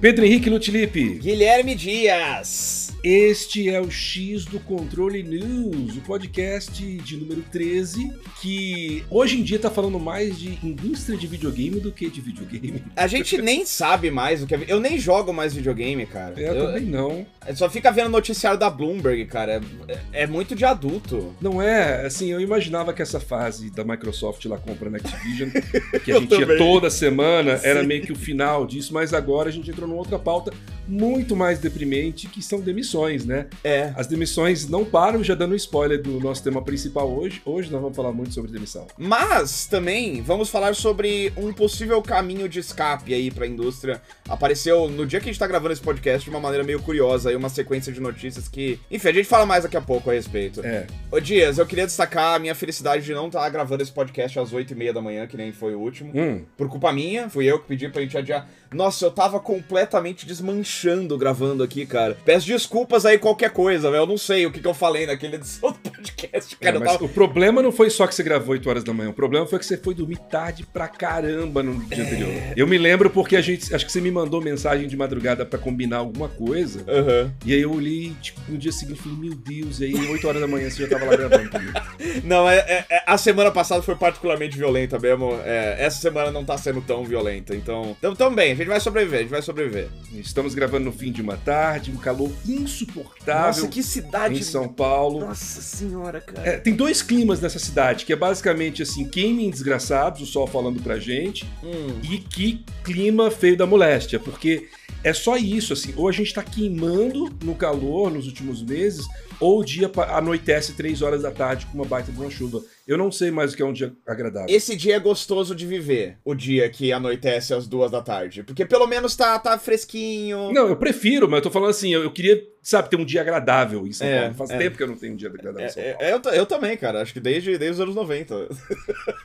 Pedro Henrique Lutilipe. Guilherme Dias. Este é o X do Controle News, o podcast de número 13, que hoje em dia tá falando mais de indústria de videogame do que de videogame. A gente nem sabe mais o que é. Eu nem jogo mais videogame, cara. Eu, eu também não. Só fica vendo noticiário da Bloomberg, cara. É, é, muito de adulto. Não é? Assim, eu imaginava que essa fase da Microsoft lá comprando Activision, que a gente ia toda semana, Sim. era meio que o final disso, mas agora a gente entrou numa outra pauta muito mais deprimente, que são demissões, né? É. As demissões não param, já dando spoiler do nosso tema principal hoje. Hoje nós vamos falar muito sobre demissão. Mas também vamos falar sobre um possível caminho de escape aí para a indústria. Apareceu no dia que a gente tá gravando esse podcast de uma maneira meio curiosa, aí uma sequência de notícias que, enfim, a gente fala mais daqui a pouco a respeito. É. Ô Dias, eu queria destacar a minha felicidade de não estar tá gravando esse podcast às 8 e meia da manhã, que nem foi o último. Hum. Por culpa minha, fui eu que pedi pra gente adiar. Nossa, eu tava completamente desmanchando gravando aqui, cara. Peço desculpas aí qualquer coisa, velho. Eu não sei o que, que eu falei naquele edição do podcast, cara. É, mas tava... O problema não foi só que você gravou 8 horas da manhã. O problema foi que você foi dormir tarde pra caramba no dia é... anterior. Eu me lembro porque a gente. Acho que você me mandou mensagem de madrugada pra combinar alguma coisa. Uhum. E aí eu olhei, tipo, no dia seguinte falei, meu Deus, e aí 8 horas da manhã você já tava lá gravando comigo. Não, é, é, é, a semana passada foi particularmente violenta mesmo. É, essa semana não tá sendo tão violenta. Então, então, também, a gente vai sobreviver, a gente vai sobreviver. Estamos gravando no fim de uma tarde, um calor insuportável. Nossa, que cidade. Em São Paulo. Nossa senhora, cara. É, tem dois climas nessa cidade, que é basicamente assim, queimem desgraçados, o sol falando pra gente, hum. e que clima feio da moléstia, porque é só isso, assim, ou a gente tá queimando no calor nos últimos meses, ou o dia anoitece 3 horas da tarde com uma baita de uma chuva. Eu não sei mais o que é um dia agradável. Esse dia é gostoso de viver, o dia que anoitece às duas da tarde. Porque pelo menos tá, tá fresquinho. Não, eu prefiro, mas eu tô falando assim, eu, eu queria, sabe, ter um dia agradável em São é, Paulo. Faz é. tempo que eu não tenho um dia agradável em São é, Paulo. É, eu, eu, também, cara. Acho que desde, desde os anos 90.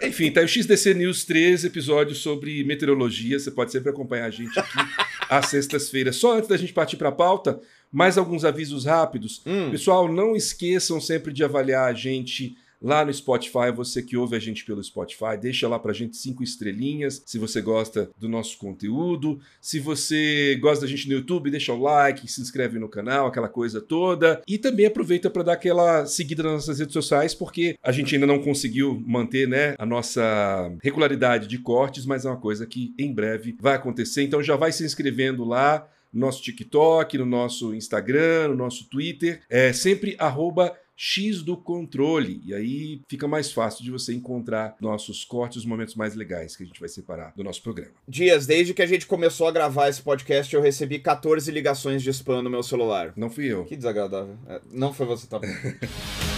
Enfim, tá o XDC News 13, episódio sobre meteorologia. Você pode sempre acompanhar a gente aqui às sextas-feiras. Só antes da gente partir pra pauta, mais alguns avisos rápidos. Hum. Pessoal, não esqueçam sempre de avaliar a gente lá no Spotify, você que ouve a gente pelo Spotify, deixa lá pra gente cinco estrelinhas, se você gosta do nosso conteúdo. Se você gosta da gente no YouTube, deixa o like, se inscreve no canal, aquela coisa toda. E também aproveita para dar aquela seguida nas nossas redes sociais, porque a gente ainda não conseguiu manter, né, a nossa regularidade de cortes, mas é uma coisa que em breve vai acontecer. Então já vai se inscrevendo lá no nosso TikTok, no nosso Instagram, no nosso Twitter, é sempre arroba X do controle. E aí fica mais fácil de você encontrar nossos cortes, os momentos mais legais que a gente vai separar do nosso programa. Dias, desde que a gente começou a gravar esse podcast, eu recebi 14 ligações de spam no meu celular. Não fui eu. Que desagradável. É, não foi você, tá bom.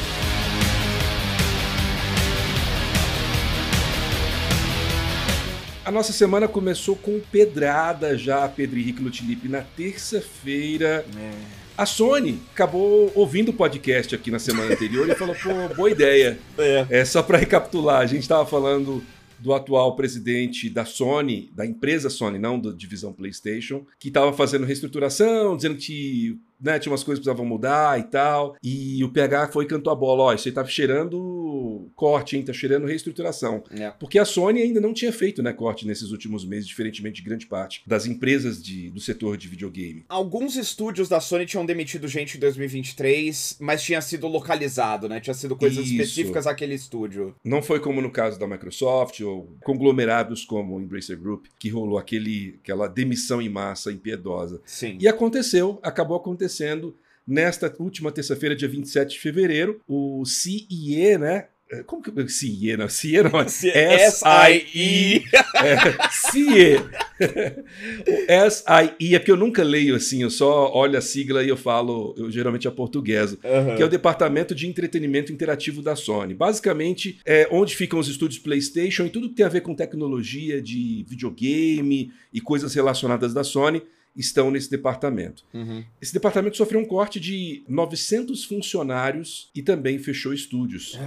A nossa semana começou com pedrada já, Pedro Henrique Lutilipe, na terça-feira. É. A Sony acabou ouvindo o podcast aqui na semana anterior e falou: pô, boa ideia. É. é só para recapitular, a gente estava falando do atual presidente da Sony, da empresa Sony, não da divisão PlayStation, que estava fazendo reestruturação, dizendo que né, tinha umas coisas que precisavam mudar e tal. E o PH foi e cantou a bola: ó, isso aí tá cheirando corte, hein? Tá cheirando reestruturação. É. Porque a Sony ainda não tinha feito né, corte nesses últimos meses, diferentemente de grande parte das empresas de, do setor de videogame. Alguns estúdios da Sony tinham demitido gente em 2023, mas tinha sido localizado, né? Tinha sido coisas Isso. específicas àquele estúdio. Não foi como no caso da Microsoft ou conglomerados como o Embracer Group, que rolou aquele, aquela demissão em massa impiedosa. Sim. E aconteceu, acabou acontecendo nesta última terça-feira, dia 27 de fevereiro, o CIE, né? Como que eu. CIE, não? CIE não. S-I-E. É, CIE. o S-I-E é porque eu nunca leio assim, eu só olho a sigla e eu falo, eu geralmente aportugueso, Uhum. que é o Departamento de Entretenimento Interativo da Sony. Basicamente, é onde ficam os estúdios PlayStation e tudo que tem a ver com tecnologia de videogame e coisas relacionadas da Sony estão nesse departamento. Uhum. Esse departamento sofreu um corte de 900 funcionários e também fechou estúdios.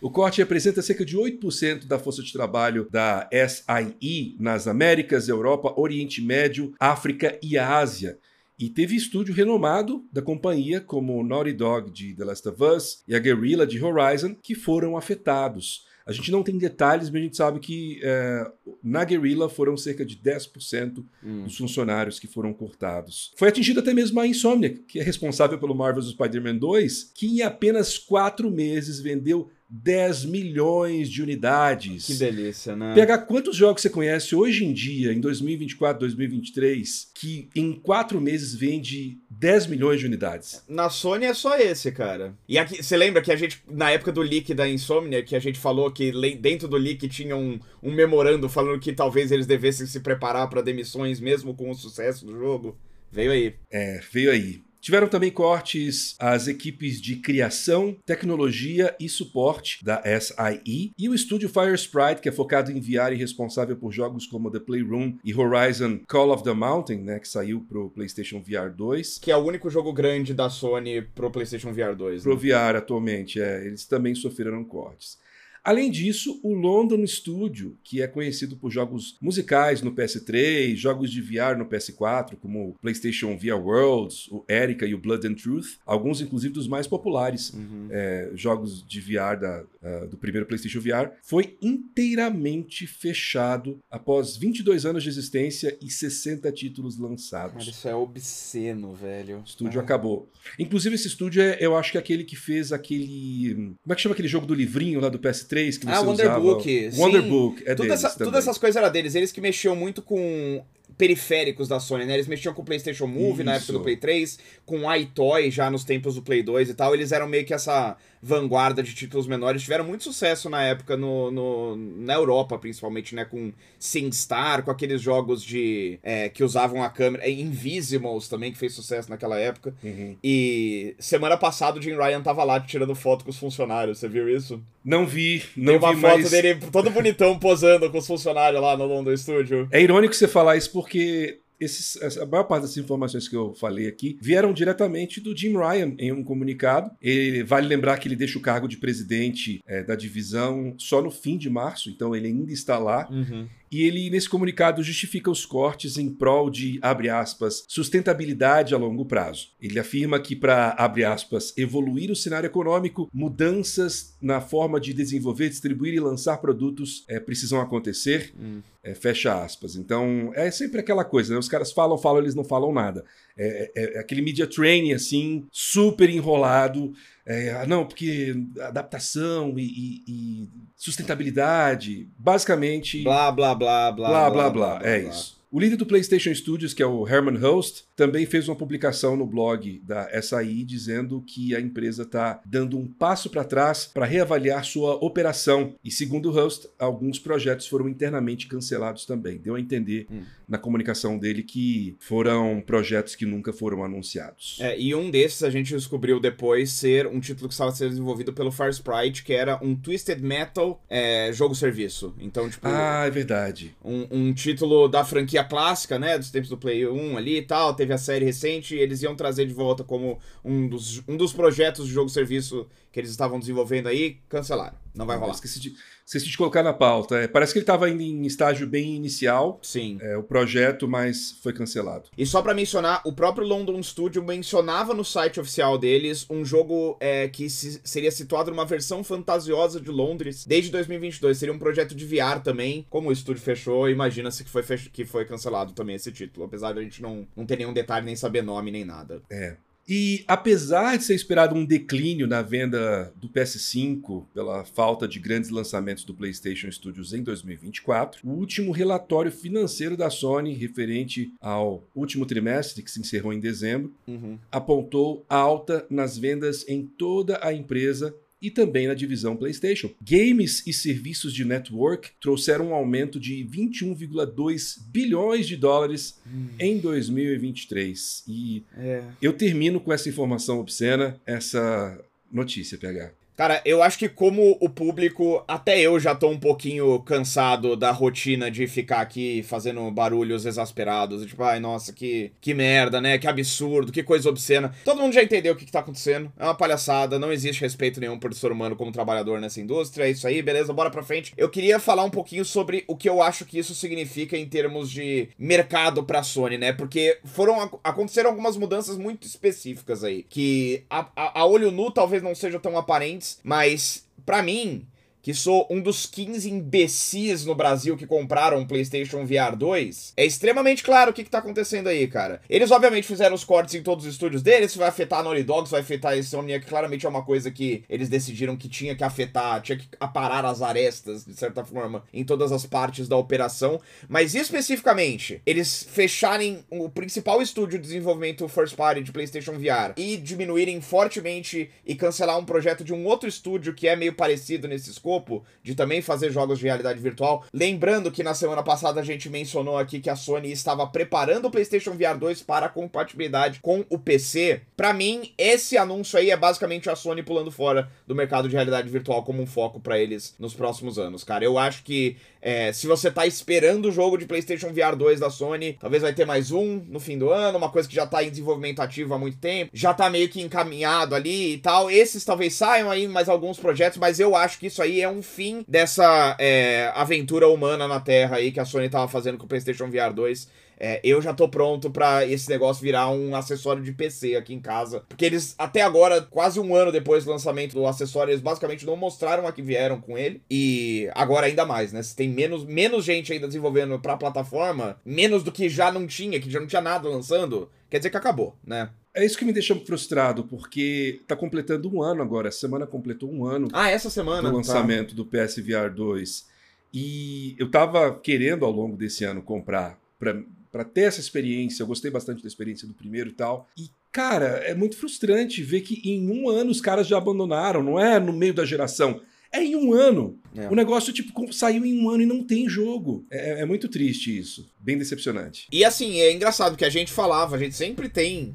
O corte representa cerca de 8% da força de trabalho da SIE nas Américas, Europa, Oriente Médio, África e Ásia. E teve estúdio renomado da companhia, como o Naughty Dog de The Last of Us e a Guerrilla de Horizon, que foram afetados. A gente não tem detalhes, mas a gente sabe que é, na Guerrilla foram cerca de 10% hum. dos funcionários que foram cortados. Foi atingida até mesmo a Insomniac, que é responsável pelo Marvel's Spider-Man 2, que em apenas quatro meses vendeu 10 milhões de unidades. Que delícia, né? Pegar quantos jogos você conhece hoje em dia, em 2024, 2023, que em quatro meses vende 10 milhões de unidades? Na Sony é só esse, cara. E aqui, você lembra que a gente, na época do leak da Insomnia, que a gente falou que dentro do leak tinha um, um memorando falando que talvez eles devessem se preparar para demissões mesmo com o sucesso do jogo? Veio aí. É, veio aí. Tiveram também cortes as equipes de criação, tecnologia e suporte da SIE e o estúdio Fire Sprite, que é focado em VR e responsável por jogos como The Playroom e Horizon Call of the Mountain, né, que saiu pro PlayStation VR 2. Que é o único jogo grande da Sony pro PlayStation VR 2. Pro né? VR atualmente, é. Eles também sofreram cortes. Além disso, o London Studio, que é conhecido por jogos musicais no PS3, jogos de VR no PS4, como o PlayStation VR Worlds, o Erika e o Blood and Truth, alguns inclusive dos mais populares uhum. é, jogos de VR da, uh, do primeiro PlayStation VR, foi inteiramente fechado após 22 anos de existência e 60 títulos lançados. Cara, isso é obsceno, velho. O estúdio ah. acabou. Inclusive, esse estúdio é, eu acho que é aquele que fez aquele. Como é que chama aquele jogo do livrinho lá do PS3? 3 que você ah, Wonderbook. usava. Wonderbook, é Tudo essa, Todas essas coisas eram deles. Eles que mexiam muito com periféricos da Sony, né? Eles mexiam com o PlayStation Move Isso. na época do Play 3, com o iToy já nos tempos do Play 2 e tal. Eles eram meio que essa vanguarda de títulos menores. Tiveram muito sucesso na época no, no na Europa, principalmente, né? Com SingStar, com aqueles jogos de é, que usavam a câmera. É, Invisimals também, que fez sucesso naquela época. Uhum. E semana passada o Jim Ryan tava lá tirando foto com os funcionários. Você viu isso? Não vi, não Tem uma vi, foto mas... dele todo bonitão posando com os funcionários lá no London Studio. É irônico você falar isso porque esses, a maior parte das informações que eu falei aqui vieram diretamente do Jim Ryan em um comunicado. Ele, vale lembrar que ele deixa o cargo de presidente é, da divisão só no fim de março, então ele ainda está lá. Uhum. E ele, nesse comunicado, justifica os cortes em prol de, abre aspas, sustentabilidade a longo prazo. Ele afirma que, para, abre aspas, evoluir o cenário econômico, mudanças na forma de desenvolver, distribuir e lançar produtos é, precisam acontecer. Hum. É, fecha aspas. Então, é sempre aquela coisa, né? Os caras falam, falam, eles não falam nada. É, é, é aquele media training, assim, super enrolado. É, ah, não, porque adaptação e, e, e, sustentabilidade, basicamente. Blá, blá, blá, blá. Blá, blá, blá. blá é blá, isso. O líder do PlayStation Studios, que é o Herman Host, também fez uma publicação no blog da SAI dizendo que a empresa está dando um passo para trás para reavaliar sua operação. E segundo o Host, alguns projetos foram internamente cancelados também. Deu a entender hum. na comunicação dele que foram projetos que nunca foram anunciados. É, e um desses a gente descobriu depois ser um título que estava sendo desenvolvido pelo Far Sprite, que era um Twisted Metal é, jogo-serviço. Então, tipo. Ah, é verdade. Um, um título da franquia clássica, né? Dos tempos do Play 1 ali e tal. Teve a série recente e eles iam trazer de volta como um dos, um dos projetos de jogo-serviço que eles estavam desenvolvendo aí. Cancelaram. Não vai rolar. Esqueci de, esqueci de colocar na pauta. É, parece que ele estava ainda em estágio bem inicial. Sim. É, o projeto, mas foi cancelado. E só para mencionar, o próprio London Studio mencionava no site oficial deles um jogo é, que se, seria situado numa versão fantasiosa de Londres desde 2022. Seria um projeto de VR também. Como o estúdio fechou, imagina-se que foi, que foi cancelado também esse título. Apesar de a gente não, não ter nenhum detalhe, nem saber nome, nem nada. É. E apesar de ser esperado um declínio na venda do PS5 pela falta de grandes lançamentos do PlayStation Studios em 2024, o último relatório financeiro da Sony, referente ao último trimestre, que se encerrou em dezembro, uhum. apontou alta nas vendas em toda a empresa e também na divisão PlayStation. Games e serviços de network trouxeram um aumento de 21,2 bilhões de dólares hum. em 2023. E é. eu termino com essa informação obscena, essa notícia, PH. Cara, eu acho que como o público, até eu já tô um pouquinho cansado da rotina de ficar aqui fazendo barulhos exasperados. Tipo, ai, nossa, que, que merda, né? Que absurdo, que coisa obscena. Todo mundo já entendeu o que, que tá acontecendo. É uma palhaçada, não existe respeito nenhum por ser humano como trabalhador nessa indústria. É isso aí, beleza? Bora pra frente. Eu queria falar um pouquinho sobre o que eu acho que isso significa em termos de mercado pra Sony, né? Porque foram aconteceram algumas mudanças muito específicas aí. Que a, a, a olho nu talvez não sejam tão aparentes, mas para mim que sou um dos 15 imbecis no Brasil que compraram um PlayStation VR 2, é extremamente claro o que, que tá acontecendo aí, cara. Eles, obviamente, fizeram os cortes em todos os estúdios deles, isso vai afetar a Naughty Dog, vai afetar a Insomniac, que claramente é uma coisa que eles decidiram que tinha que afetar, tinha que aparar as arestas, de certa forma, em todas as partes da operação. Mas especificamente, eles fecharem o principal estúdio de desenvolvimento first party de PlayStation VR e diminuírem fortemente e cancelar um projeto de um outro estúdio que é meio parecido nesse escopo escopo de também fazer jogos de realidade virtual. Lembrando que na semana passada a gente mencionou aqui que a Sony estava preparando o PlayStation VR 2 para compatibilidade com o PC. Para mim, esse anúncio aí é basicamente a Sony pulando fora do mercado de realidade virtual como um foco para eles nos próximos anos, cara. Eu acho que é, se você tá esperando o jogo de PlayStation VR 2 da Sony, talvez vai ter mais um no fim do ano, uma coisa que já tá em desenvolvimento ativo há muito tempo, já tá meio que encaminhado ali e tal. Esses talvez saiam aí mais alguns projetos, mas eu acho que isso aí é um fim dessa é, aventura humana na Terra aí que a Sony tava fazendo com o PlayStation VR 2. É, eu já tô pronto para esse negócio virar um acessório de PC aqui em casa. Porque eles, até agora, quase um ano depois do lançamento do acessório, eles basicamente não mostraram a que vieram com ele. E agora ainda mais, né? Se tem menos, menos gente ainda desenvolvendo pra plataforma, menos do que já não tinha, que já não tinha nada lançando, quer dizer que acabou, né? É isso que me deixa frustrado, porque tá completando um ano agora. Essa semana completou um ano. Ah, essa semana? Do tá. lançamento tá. do PSVR 2. E eu tava querendo ao longo desse ano comprar pra, para ter essa experiência. Eu gostei bastante da experiência do primeiro e tal. E, cara, é muito frustrante ver que em um ano os caras já abandonaram, não é no meio da geração. É em um ano. É. O negócio, tipo, saiu em um ano e não tem jogo. É, é, muito triste isso. Bem decepcionante. E assim, é engraçado que a gente falava, a gente sempre tem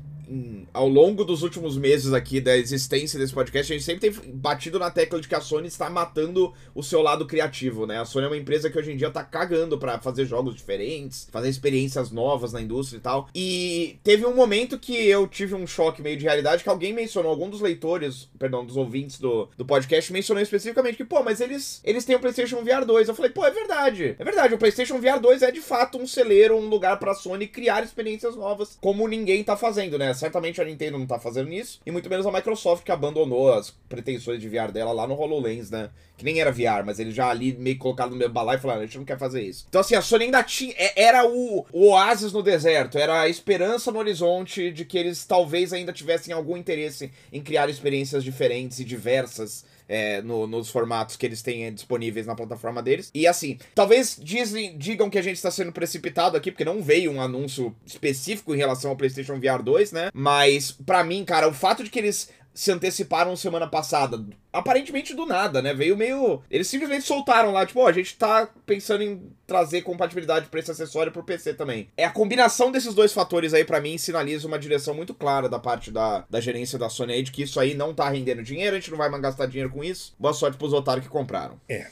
ao longo dos últimos meses aqui da existência desse podcast, a gente sempre tem batido na tecla de que a Sony está matando o seu lado criativo, né? A Sony é uma empresa que hoje em dia tá cagando para fazer jogos diferentes, fazer experiências novas na indústria e tal. E teve um momento que eu tive um choque meio de realidade que alguém mencionou, algum dos leitores, perdão, dos ouvintes do, do podcast mencionou especificamente que, pô, mas eles, eles têm o PlayStation VR 2. Eu falei, pô, é verdade. É verdade, o PlayStation VR 2 é de fato um celeiro, um lugar pra Sony criar experiências novas, como ninguém tá fazendo, né? Certamente a Nintendo não tá fazendo isso, e muito menos a Microsoft que abandonou as pretensões de VR dela lá no HoloLens, né? Que nem era VR, mas ele já ali meio colocado no mesmo balai e falaram, a gente não quer fazer isso. Então assim, a Sony ainda tinha, é, era o, o oásis no deserto, era a esperança no horizonte de que eles talvez ainda tivessem algum interesse em criar experiências diferentes e diversas é, no, nos formatos que eles têm disponíveis na plataforma deles. E assim, talvez dizem, digam que a gente está sendo precipitado aqui, porque não veio um anúncio específico em relação ao PlayStation VR 2, né? Mas, para mim, cara, o fato de que eles se anteciparam semana passada. Aparentemente do nada, né? Veio meio. Eles simplesmente soltaram lá, tipo, ó, oh, a gente tá pensando em trazer compatibilidade para esse acessório pro PC também. É a combinação desses dois fatores aí, para mim, sinaliza uma direção muito clara da parte da, da gerência da Sony aí, de que isso aí não tá rendendo dinheiro, a gente não vai mais gastar dinheiro com isso. Boa sorte pros otários que compraram. É.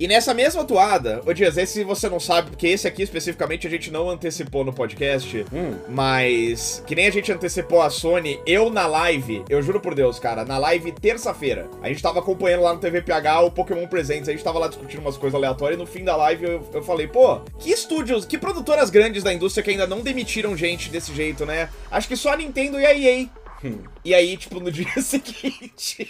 E nessa mesma toada, ô Dias, esse você não sabe, porque esse aqui especificamente a gente não antecipou no podcast, hum. mas que nem a gente antecipou a Sony, eu na live, eu juro por Deus, cara, na live terça-feira, a gente tava acompanhando lá no TVPH o Pokémon Presentes, a gente tava lá discutindo umas coisas aleatórias e no fim da live eu, eu falei, pô, que estúdios, que produtoras grandes da indústria que ainda não demitiram gente desse jeito, né? Acho que só a Nintendo e a EA. Hum. E aí, tipo, no dia seguinte.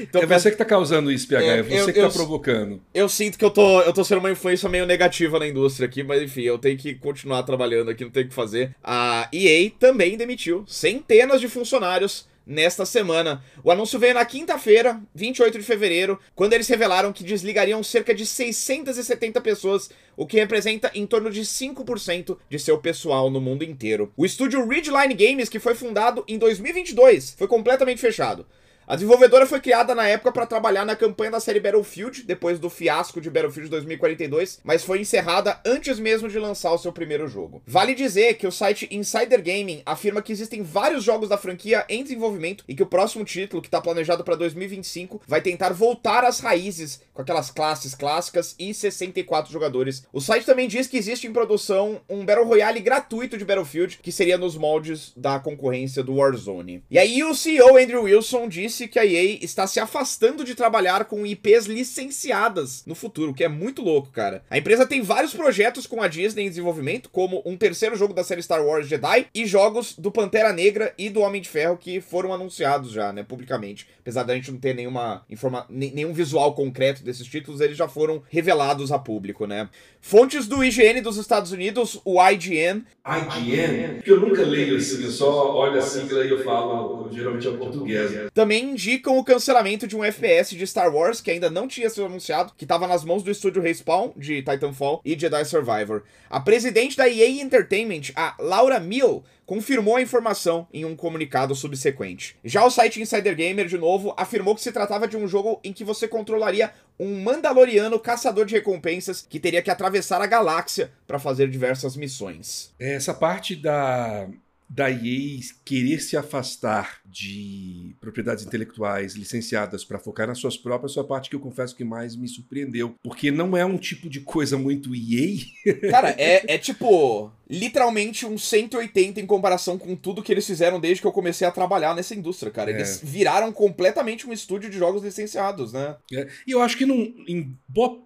Então, é você que tá causando isso, PH, é, é você eu, que tá eu, provocando. Eu sinto que eu tô, eu tô sendo uma influência meio negativa na indústria aqui, mas enfim, eu tenho que continuar trabalhando aqui, não tenho o que fazer. A EA também demitiu centenas de funcionários nesta semana. O anúncio veio na quinta-feira, 28 de fevereiro, quando eles revelaram que desligariam cerca de 670 pessoas, o que representa em torno de 5% de seu pessoal no mundo inteiro. O estúdio Ridgeline Games, que foi fundado em 2022, foi completamente fechado. A desenvolvedora foi criada na época para trabalhar na campanha da série Battlefield, depois do fiasco de Battlefield 2042, mas foi encerrada antes mesmo de lançar o seu primeiro jogo. Vale dizer que o site Insider Gaming afirma que existem vários jogos da franquia em desenvolvimento e que o próximo título, que está planejado para 2025, vai tentar voltar às raízes com aquelas classes clássicas e 64 jogadores. O site também diz que existe em produção um Battle Royale gratuito de Battlefield, que seria nos moldes da concorrência do Warzone. E aí o CEO Andrew Wilson disse que a EA está se afastando de trabalhar com IPs licenciadas no futuro, o que é muito louco, cara. A empresa tem vários projetos com a Disney em desenvolvimento, como um terceiro jogo da série Star Wars Jedi e jogos do Pantera Negra e do Homem de Ferro que foram anunciados já, né, publicamente. Apesar da gente não ter nenhuma informa nenhum visual concreto desses títulos, eles já foram revelados a público, né? Fontes do IGN dos Estados Unidos, o IGN. IGN? Porque eu nunca leio assim, eu só olho a sigla e eu falo, geralmente é português. Também indicam o cancelamento de um FPS de Star Wars que ainda não tinha sido anunciado, que estava nas mãos do estúdio Respawn, de Titanfall e Jedi Survivor. A presidente da EA Entertainment, a Laura Mill, confirmou a informação em um comunicado subsequente. Já o site Insider Gamer, de novo, afirmou que se tratava de um jogo em que você controlaria um Mandaloriano caçador de recompensas que teria que atravessar a galáxia para fazer diversas missões. Essa parte da da EA querer se afastar de propriedades intelectuais licenciadas para focar nas suas próprias, foi a parte que eu confesso que mais me surpreendeu. Porque não é um tipo de coisa muito EA. Cara, é, é tipo, literalmente um 180 em comparação com tudo que eles fizeram desde que eu comecei a trabalhar nessa indústria, cara. Eles é. viraram completamente um estúdio de jogos licenciados, né? É. E eu acho que num, em,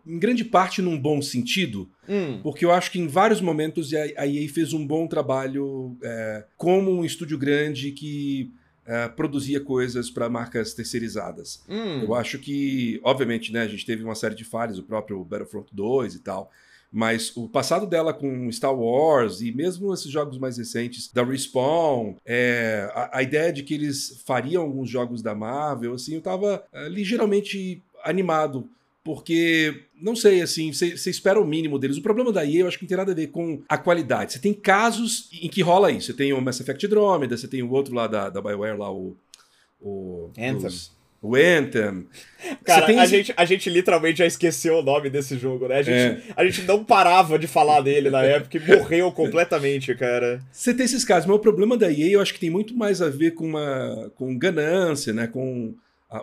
em grande parte num bom sentido, hum. porque eu acho que em vários momentos a, EA fez um bom trabalho é, como um estúdio grande que é, produzia coisas para marcas terceirizadas. Hum. Eu acho que, obviamente, né, a gente teve uma série de falhas, o próprio Battlefront 2 e tal. Mas o passado dela com Star Wars e mesmo esses jogos mais recentes da Respawn, é, a, a, ideia de que eles fariam alguns jogos da Marvel, assim, eu tava é, ligeiramente animado. Porque, não sei, assim, você espera o mínimo deles. O problema da EA eu acho que não tem nada a ver com a qualidade. Você tem casos em que rola isso. Você tem o Mass Effect Andromeda, você tem o outro lá da, da BioWare, lá, o. o Anthem. Os, o Anthem. Cara, tem... a, gente, a gente literalmente já esqueceu o nome desse jogo, né? A gente, é. a gente não parava de falar dele na época e morreu completamente, cara. Você tem esses casos, mas o problema da EA eu acho que tem muito mais a ver com uma com ganância, né? Com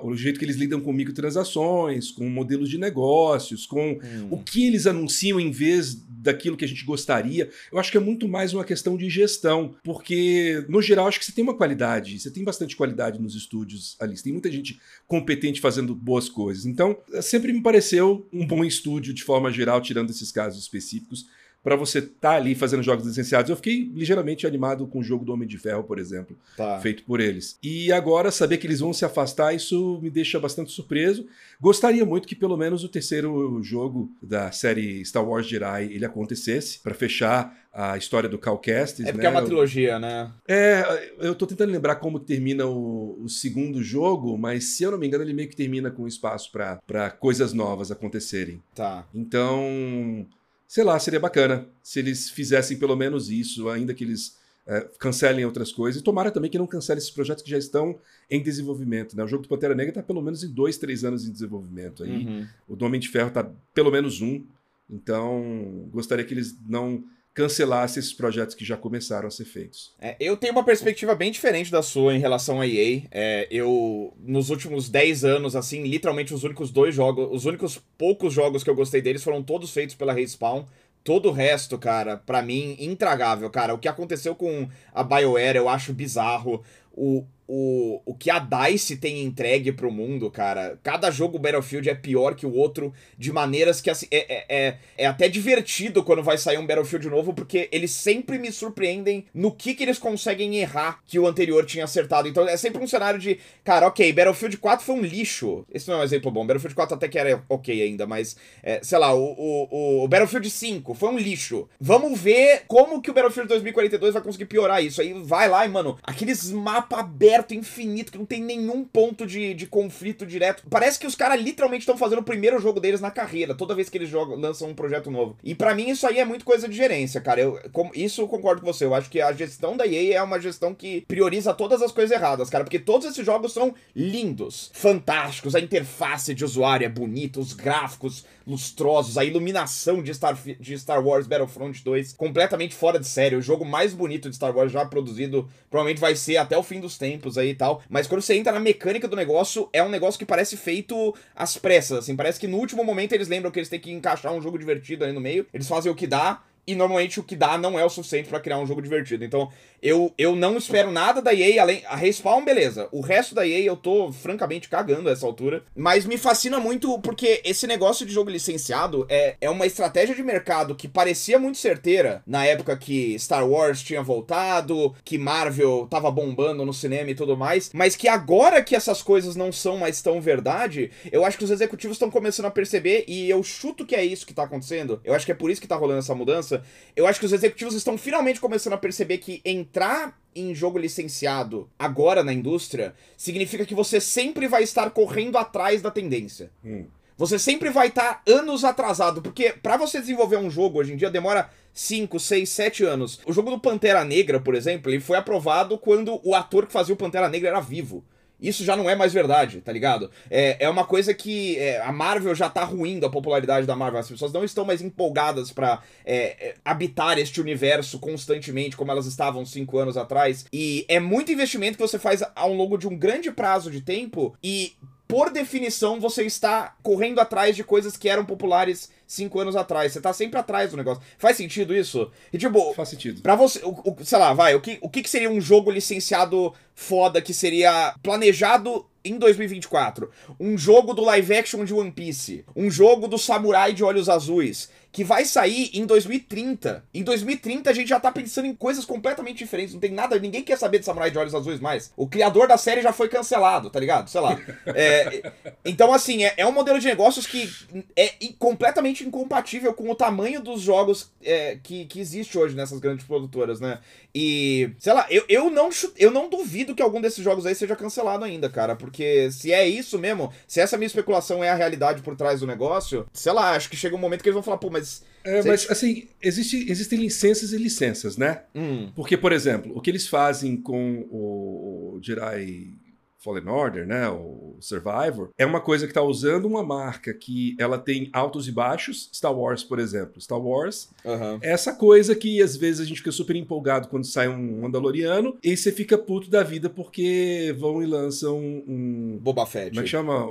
o jeito que eles lidam com microtransações, com modelos de negócios, com hum. o que eles anunciam em vez daquilo que a gente gostaria. Eu acho que é muito mais uma questão de gestão, porque no geral acho que você tem uma qualidade, você tem bastante qualidade nos estúdios ali, você tem muita gente competente fazendo boas coisas. Então, sempre me pareceu um bom estúdio de forma geral, tirando esses casos específicos para você estar tá ali fazendo jogos licenciados. Eu fiquei ligeiramente animado com o jogo do Homem de Ferro, por exemplo, tá. feito por eles. E agora, saber que eles vão se afastar, isso me deixa bastante surpreso. Gostaria muito que pelo menos o terceiro jogo da série Star Wars Jedi ele acontecesse, para fechar a história do Cal Kestis, É porque né? é uma trilogia, né? É, eu tô tentando lembrar como termina o, o, segundo jogo, mas se eu não me engano, ele meio que termina com espaço para coisas novas acontecerem. Tá. Então, sei lá, seria bacana se eles fizessem pelo menos isso, ainda que eles é, cancelem outras coisas. E tomara também que não cancelem esses projetos que já estão em desenvolvimento. Né? O jogo do Pantera Negra está pelo menos em dois, três anos em desenvolvimento. Aí, uhum. O do Homem de Ferro está pelo menos um. Então, gostaria que eles não cancelasse esses projetos que já começaram a ser feitos. É, eu tenho uma perspectiva bem diferente da sua em relação à EA. É, eu, nos últimos 10 anos, assim, literalmente os únicos dois jogos, os únicos poucos jogos que eu gostei deles foram todos feitos pela Respawn. Todo o resto, cara, para mim, intragável, cara. O que aconteceu com a BioWare eu acho bizarro. O, o, o que a DICE tem entregue pro mundo, cara. Cada jogo Battlefield é pior que o outro, de maneiras que assim, é, é, é, é até divertido quando vai sair um Battlefield novo, porque eles sempre me surpreendem no que, que eles conseguem errar que o anterior tinha acertado. Então é sempre um cenário de, cara, ok, Battlefield 4 foi um lixo. Esse não é um exemplo bom. Battlefield 4 até que era ok ainda, mas, é, sei lá, o, o, o Battlefield 5 foi um lixo. Vamos ver como que o Battlefield 2042 vai conseguir piorar isso. Aí vai lá e, mano, aqueles mapa abertos aberto, infinito, que não tem nenhum ponto de, de conflito direto. Parece que os caras literalmente estão fazendo o primeiro jogo deles na carreira, toda vez que eles jogam, lançam um projeto novo. E para mim isso aí é muito coisa de gerência, cara. Eu, com, isso eu concordo com você. Eu acho que a gestão da EA é uma gestão que prioriza todas as coisas erradas, cara. Porque todos esses jogos são lindos, fantásticos, a interface de usuário é bonita, os gráficos lustrosos, a iluminação de Star, de Star Wars Battlefront 2 completamente fora de série. O jogo mais bonito de Star Wars já produzido, provavelmente vai ser até o fim dos tempos aí e tal. Mas quando você entra na mecânica do negócio, é um negócio que parece feito às pressas, assim. Parece que no último momento eles lembram que eles têm que encaixar um jogo divertido ali no meio. Eles fazem o que dá. E normalmente o que dá não é o suficiente para criar um jogo divertido. Então, eu, eu não espero nada da EA, além. A Respawn, beleza. O resto da EA eu tô francamente cagando a essa altura. Mas me fascina muito porque esse negócio de jogo licenciado é, é uma estratégia de mercado que parecia muito certeira na época que Star Wars tinha voltado, que Marvel tava bombando no cinema e tudo mais. Mas que agora que essas coisas não são mais tão verdade, eu acho que os executivos estão começando a perceber e eu chuto que é isso que tá acontecendo. Eu acho que é por isso que tá rolando essa mudança. Eu acho que os executivos estão finalmente começando a perceber que em entrar em jogo licenciado agora na indústria significa que você sempre vai estar correndo atrás da tendência. Hum. Você sempre vai estar anos atrasado, porque para você desenvolver um jogo hoje em dia demora 5, 6, 7 anos. O jogo do Pantera Negra, por exemplo, ele foi aprovado quando o ator que fazia o Pantera Negra era vivo isso já não é mais verdade, tá ligado? É, é uma coisa que é, a Marvel já tá ruindo a popularidade da Marvel. As pessoas não estão mais empolgadas para é, é, habitar este universo constantemente como elas estavam cinco anos atrás. E é muito investimento que você faz ao longo de um grande prazo de tempo e por definição, você está correndo atrás de coisas que eram populares cinco anos atrás. Você tá sempre atrás do negócio. Faz sentido isso? E tipo. Faz sentido. Pra você. O, o, sei lá, vai. O que, o que seria um jogo licenciado foda que seria planejado em 2024? Um jogo do live action de One Piece. Um jogo do samurai de olhos azuis que vai sair em 2030. Em 2030 a gente já tá pensando em coisas completamente diferentes. Não tem nada, ninguém quer saber de Samurai de Olhos Azuis mais. O criador da série já foi cancelado, tá ligado? Sei lá. É, então, assim, é, é, um modelo de negócios que é completamente incompatível com o tamanho dos jogos é, que, que existe hoje nessas grandes produtoras, né? E, sei lá, eu, eu, não, eu não duvido que algum desses jogos aí seja cancelado ainda, cara. Porque se é isso mesmo, se essa minha especulação é a realidade por trás do negócio, sei lá, acho que chega um momento que eles vão falar, pô, mas. É, mas assim, existe, existem licenças e licenças, né? Hum. Porque, por exemplo, o que eles fazem com o, o Jirai Fallen Order, né, o Survivor, é uma coisa que está usando uma marca que ela tem altos e baixos. Star Wars, por exemplo. Star Wars uhum. é essa coisa que às vezes a gente fica super empolgado quando sai um Mandaloriano e você fica puto da vida porque vão e lançam um. Boba Fett. Como é que chama?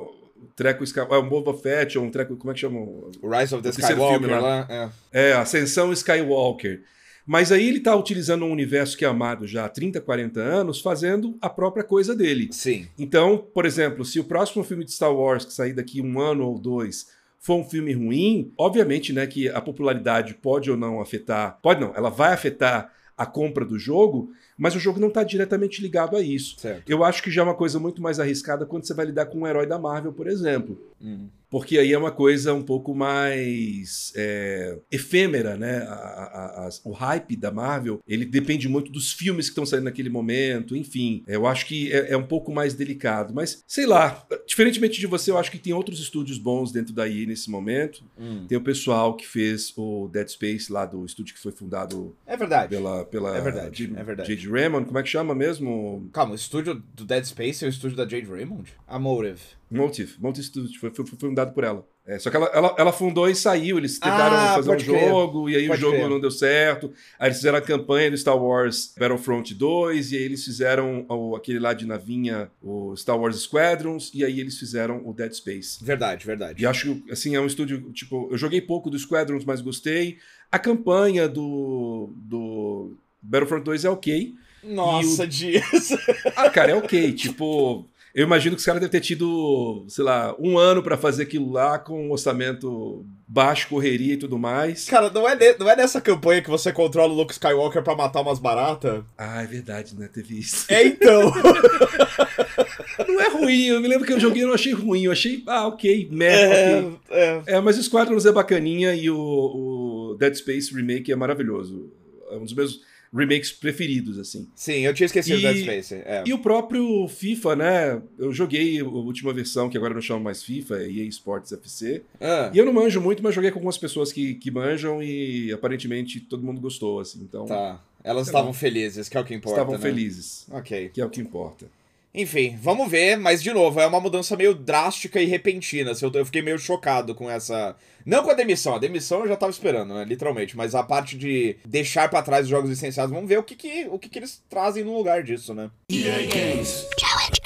treco é um Boba Fett ou um treco como é que chama o Rise of the Skywalker lá, lá. É. é Ascensão Skywalker mas aí ele está utilizando um universo que é amado já há 30, 40 anos, fazendo a própria coisa dele. Sim. Então, por exemplo, se o próximo filme de Star Wars, que sair daqui um ano ou dois, for um filme ruim, obviamente, né, que a popularidade pode ou não afetar, pode não, ela vai afetar a compra do jogo, mas o jogo não está diretamente ligado a isso. Certo. Eu acho que já é uma coisa muito mais arriscada quando você vai lidar com um herói da Marvel, por exemplo. Uhum porque aí é uma coisa um pouco mais é, efêmera, né? A, a, a, o hype da Marvel, ele depende muito dos filmes que estão saindo naquele momento, enfim. Eu acho que é, é, um pouco mais delicado, mas sei lá, diferentemente de você, eu acho que tem outros estúdios bons dentro da EA nesse momento. Hum. Tem o pessoal que fez o Dead Space lá do estúdio que foi fundado é verdade. pela pela é verdade, Jade, é verdade. Jade Raymond, como é que chama mesmo? Calma, o estúdio do Dead Space é o estúdio da Jade Raymond? A Motive. Motive, Motive Studio, foi, foi, foi fundado por ela. É, só que ela, ela, ela, fundou e saiu, eles tentaram ah, fazer um jogo, e aí pode o jogo não deu certo. Aí eles fizeram a campanha do Star Wars Battlefront 2, e aí eles fizeram o, aquele lá de navinha, o Star Wars Squadrons, e aí eles fizeram o Dead Space. Verdade, verdade. E acho que, assim, é um estúdio, tipo, eu joguei pouco do Squadrons, mas gostei. A campanha do, do Battlefront 2 é ok. Nossa, o... Dias. Ah, cara, é ok. Tipo, eu imagino que os caras devem ter tido, sei lá, um ano para fazer aquilo lá com um orçamento baixo, correria e tudo mais. Cara, não é, de, não é nessa campanha que você controla o Luke Skywalker para matar umas baratas? Ah, é verdade, né? Teve isso. É então. não é ruim, eu me lembro que eu joguei e não achei ruim, eu achei, ah, ok, merda. É, okay. é. é, mas o Squadrons é bacaninha e o, o Dead Space Remake é maravilhoso. É um dos meus remakes preferidos, assim. Sim, eu tinha esquecido e, Dead Space. É. E o próprio FIFA, né? Eu joguei a última versão, que agora não chamo mais FIFA, é EA Sports FC. Ah. E eu não manjo muito, mas joguei com algumas pessoas que, que manjam e aparentemente todo mundo gostou, assim. Então, tá. Elas estavam felizes, que é o que importa. Estavam né? felizes. Ok. Que é o que importa. Enfim, vamos ver, mas de novo, é uma mudança meio drástica e repentina. Assim, eu fiquei meio chocado com essa. Não com a demissão, a demissão eu já tava esperando, né? Literalmente, mas a parte de deixar para trás os jogos licenciados, vamos ver o que, que, o que, que eles trazem no lugar disso, né? EA Games. Challenge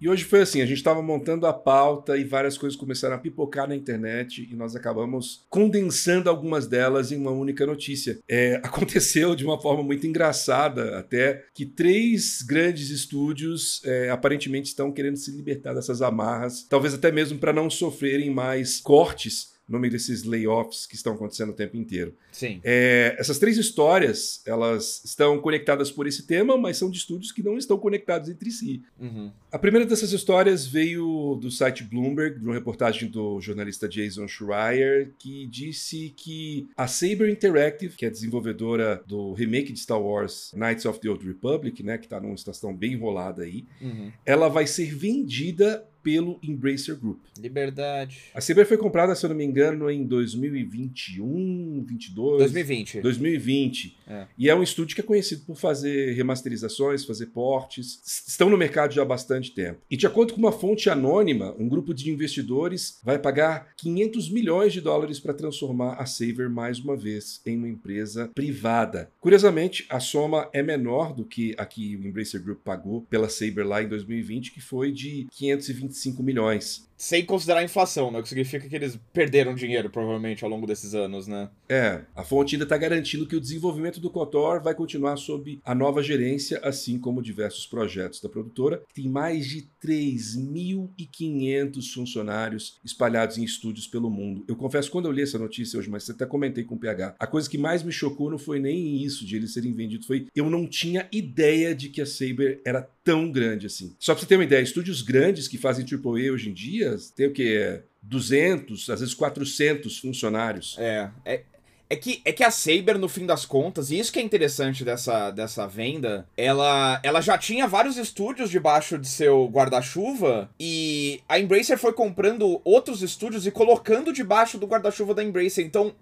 e hoje foi assim, a gente estava montando a pauta e várias coisas começaram a pipocar na internet e nós acabamos condensando algumas delas em uma única notícia. É, aconteceu de uma forma muito engraçada até que três grandes estúdios é, aparentemente estão querendo se libertar dessas amarras, talvez até mesmo para não sofrerem mais cortes no meio desses layoffs que estão acontecendo o tempo inteiro. Sim. É, essas três histórias, elas estão conectadas por esse tema, mas são de estúdios que não estão conectados entre si. Uhum. A primeira dessas histórias veio do site Bloomberg, de uma reportagem do jornalista Jason Schreier, que disse que a Saber Interactive, que é desenvolvedora do remake de Star Wars Knights of the Old Republic, né, que está numa situação bem enrolada aí, uhum. ela vai ser vendida pelo Embracer Group. Liberdade. A Saber foi comprada, se eu não me engano, em 2021, 22. 2020. 2020. É. E é um estúdio que é conhecido por fazer remasterizações, fazer portes. Estão no mercado já há bastante tempo. E de acordo com uma fonte anônima, um grupo de investidores vai pagar 500 milhões de dólares para transformar a Saber mais uma vez em uma empresa privada. Curiosamente, a soma é menor do que a que o Embracer Group pagou pela Saber lá em 2020, que foi de 525 25 milhões. Sem considerar a inflação, né? O que significa que eles perderam dinheiro, provavelmente, ao longo desses anos, né? É, a fonte ainda está garantindo que o desenvolvimento do KOTOR vai continuar sob a nova gerência, assim como diversos projetos da produtora, tem mais de 3.500 funcionários espalhados em estúdios pelo mundo. Eu confesso, quando eu li essa notícia hoje, mas até comentei com o PH, a coisa que mais me chocou não foi nem isso de eles serem vendidos, foi eu não tinha ideia de que a Saber era tão grande assim. Só pra você ter uma ideia, estúdios grandes que fazem AAA hoje em dia tem o que? 200, às vezes 400 funcionários. É, é, é que, é que a Saber, no fim das contas, e isso que é interessante dessa, dessa venda, ela, ela já tinha vários estúdios debaixo de seu guarda-chuva e a Embracer foi comprando outros estúdios e colocando debaixo do guarda-chuva da Embracer. Então,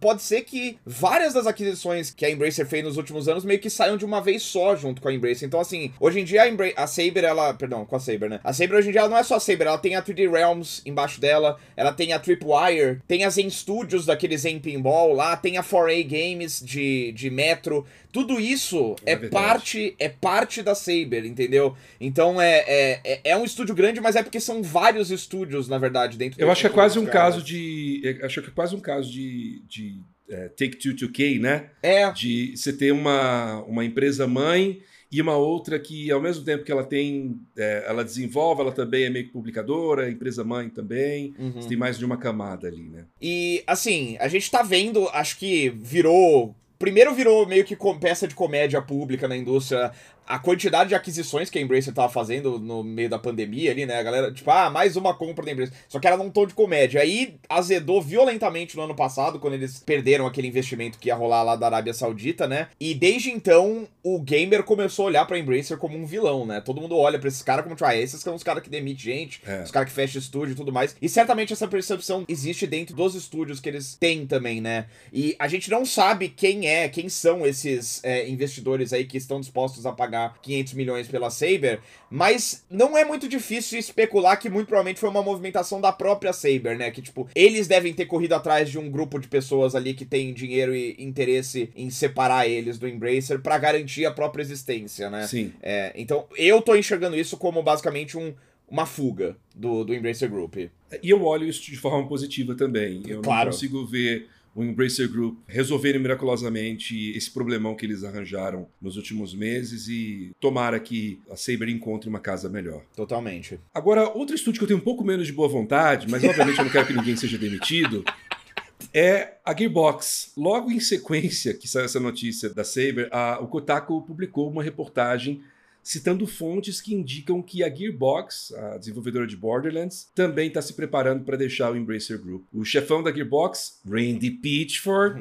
pode ser que várias das aquisições que a Embracer fez nos últimos anos meio que saiam de uma vez só junto com a Embracer. Então, assim, hoje em dia a, Embra a Saber, ela. Perdão, com a Saber, né? A Saber hoje em dia ela não é só a Saber, ela tem a 3D Realms embaixo dela, ela tem a Tripwire, tem as Zen Studios daqueles Zen Pinball lá tem a 4A Games de, de Metro. Tudo isso é, é parte é parte da Saber, entendeu? Então é, é, é, é um estúdio grande, mas é porque são vários estúdios, na verdade, dentro Eu acho que é quase um caso de. É, acho que é quase um caso de. de é, Take Two to K, né? É. De você ter uma, uma empresa mãe e uma outra que, ao mesmo tempo que ela tem, é, ela desenvolve, ela também é meio que publicadora, empresa mãe também. Uhum. tem mais de uma camada ali, né? E, assim, a gente tá vendo, acho que virou. Primeiro virou meio que peça de comédia pública na indústria a quantidade de aquisições que a Embracer tava fazendo no meio da pandemia ali, né? A galera, tipo, ah, mais uma compra da Embracer. Só que era num tom de comédia. Aí azedou violentamente no ano passado, quando eles perderam aquele investimento que ia rolar lá da Arábia Saudita, né? E desde então, o gamer começou a olhar pra Embracer como um vilão, né? Todo mundo olha pra esses caras como, tipo, ah, esses são os caras que demitem gente, é. os caras que fecham estúdio e tudo mais. E certamente essa percepção existe dentro dos estúdios que eles têm também, né? E a gente não sabe quem é, quem são esses é, investidores aí que estão dispostos a pagar pagar 500 milhões pela Saber, mas não é muito difícil especular que muito provavelmente foi uma movimentação da própria Saber, né? Que, tipo, eles devem ter corrido atrás de um grupo de pessoas ali que tem dinheiro e interesse em separar eles do Embracer para garantir a própria existência, né? Sim. É, então, eu tô enxergando isso como basicamente um uma fuga do, do Embracer Group. E eu olho isso de forma positiva também. Eu claro. não consigo ver o Embracer Group resolverem miraculosamente esse problemão que eles arranjaram nos últimos meses e tomara que a Saber encontre uma casa melhor. Totalmente. Agora, outro estúdio que eu tenho um pouco menos de boa vontade, mas obviamente eu não quero que ninguém seja demitido, é a Gearbox. Logo em sequência que saiu essa notícia da Saber, a, o Kotaku publicou uma reportagem citando fontes que indicam que a Gearbox, a desenvolvedora de Borderlands, também está se preparando para deixar o Embracer Group. O chefão da Gearbox, Randy Pitchford,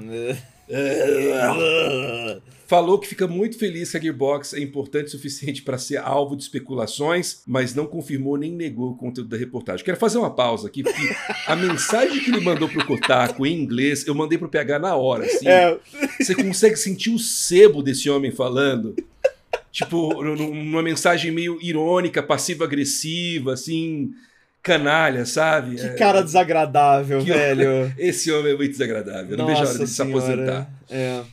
Falou que fica muito feliz que a Gearbox é importante o suficiente para ser alvo de especulações, mas não confirmou nem negou o conteúdo da reportagem. Quero fazer uma pausa aqui, porque a mensagem que ele mandou pro Kotaku em inglês, eu mandei pro PH na hora. Assim, é. Você consegue sentir o sebo desse homem falando? Tipo, numa mensagem meio irônica, passiva-agressiva, assim canalha, sabe? Que cara desagradável, que velho. Esse homem é muito desagradável. Nossa não vejo a hora de se aposentar. É.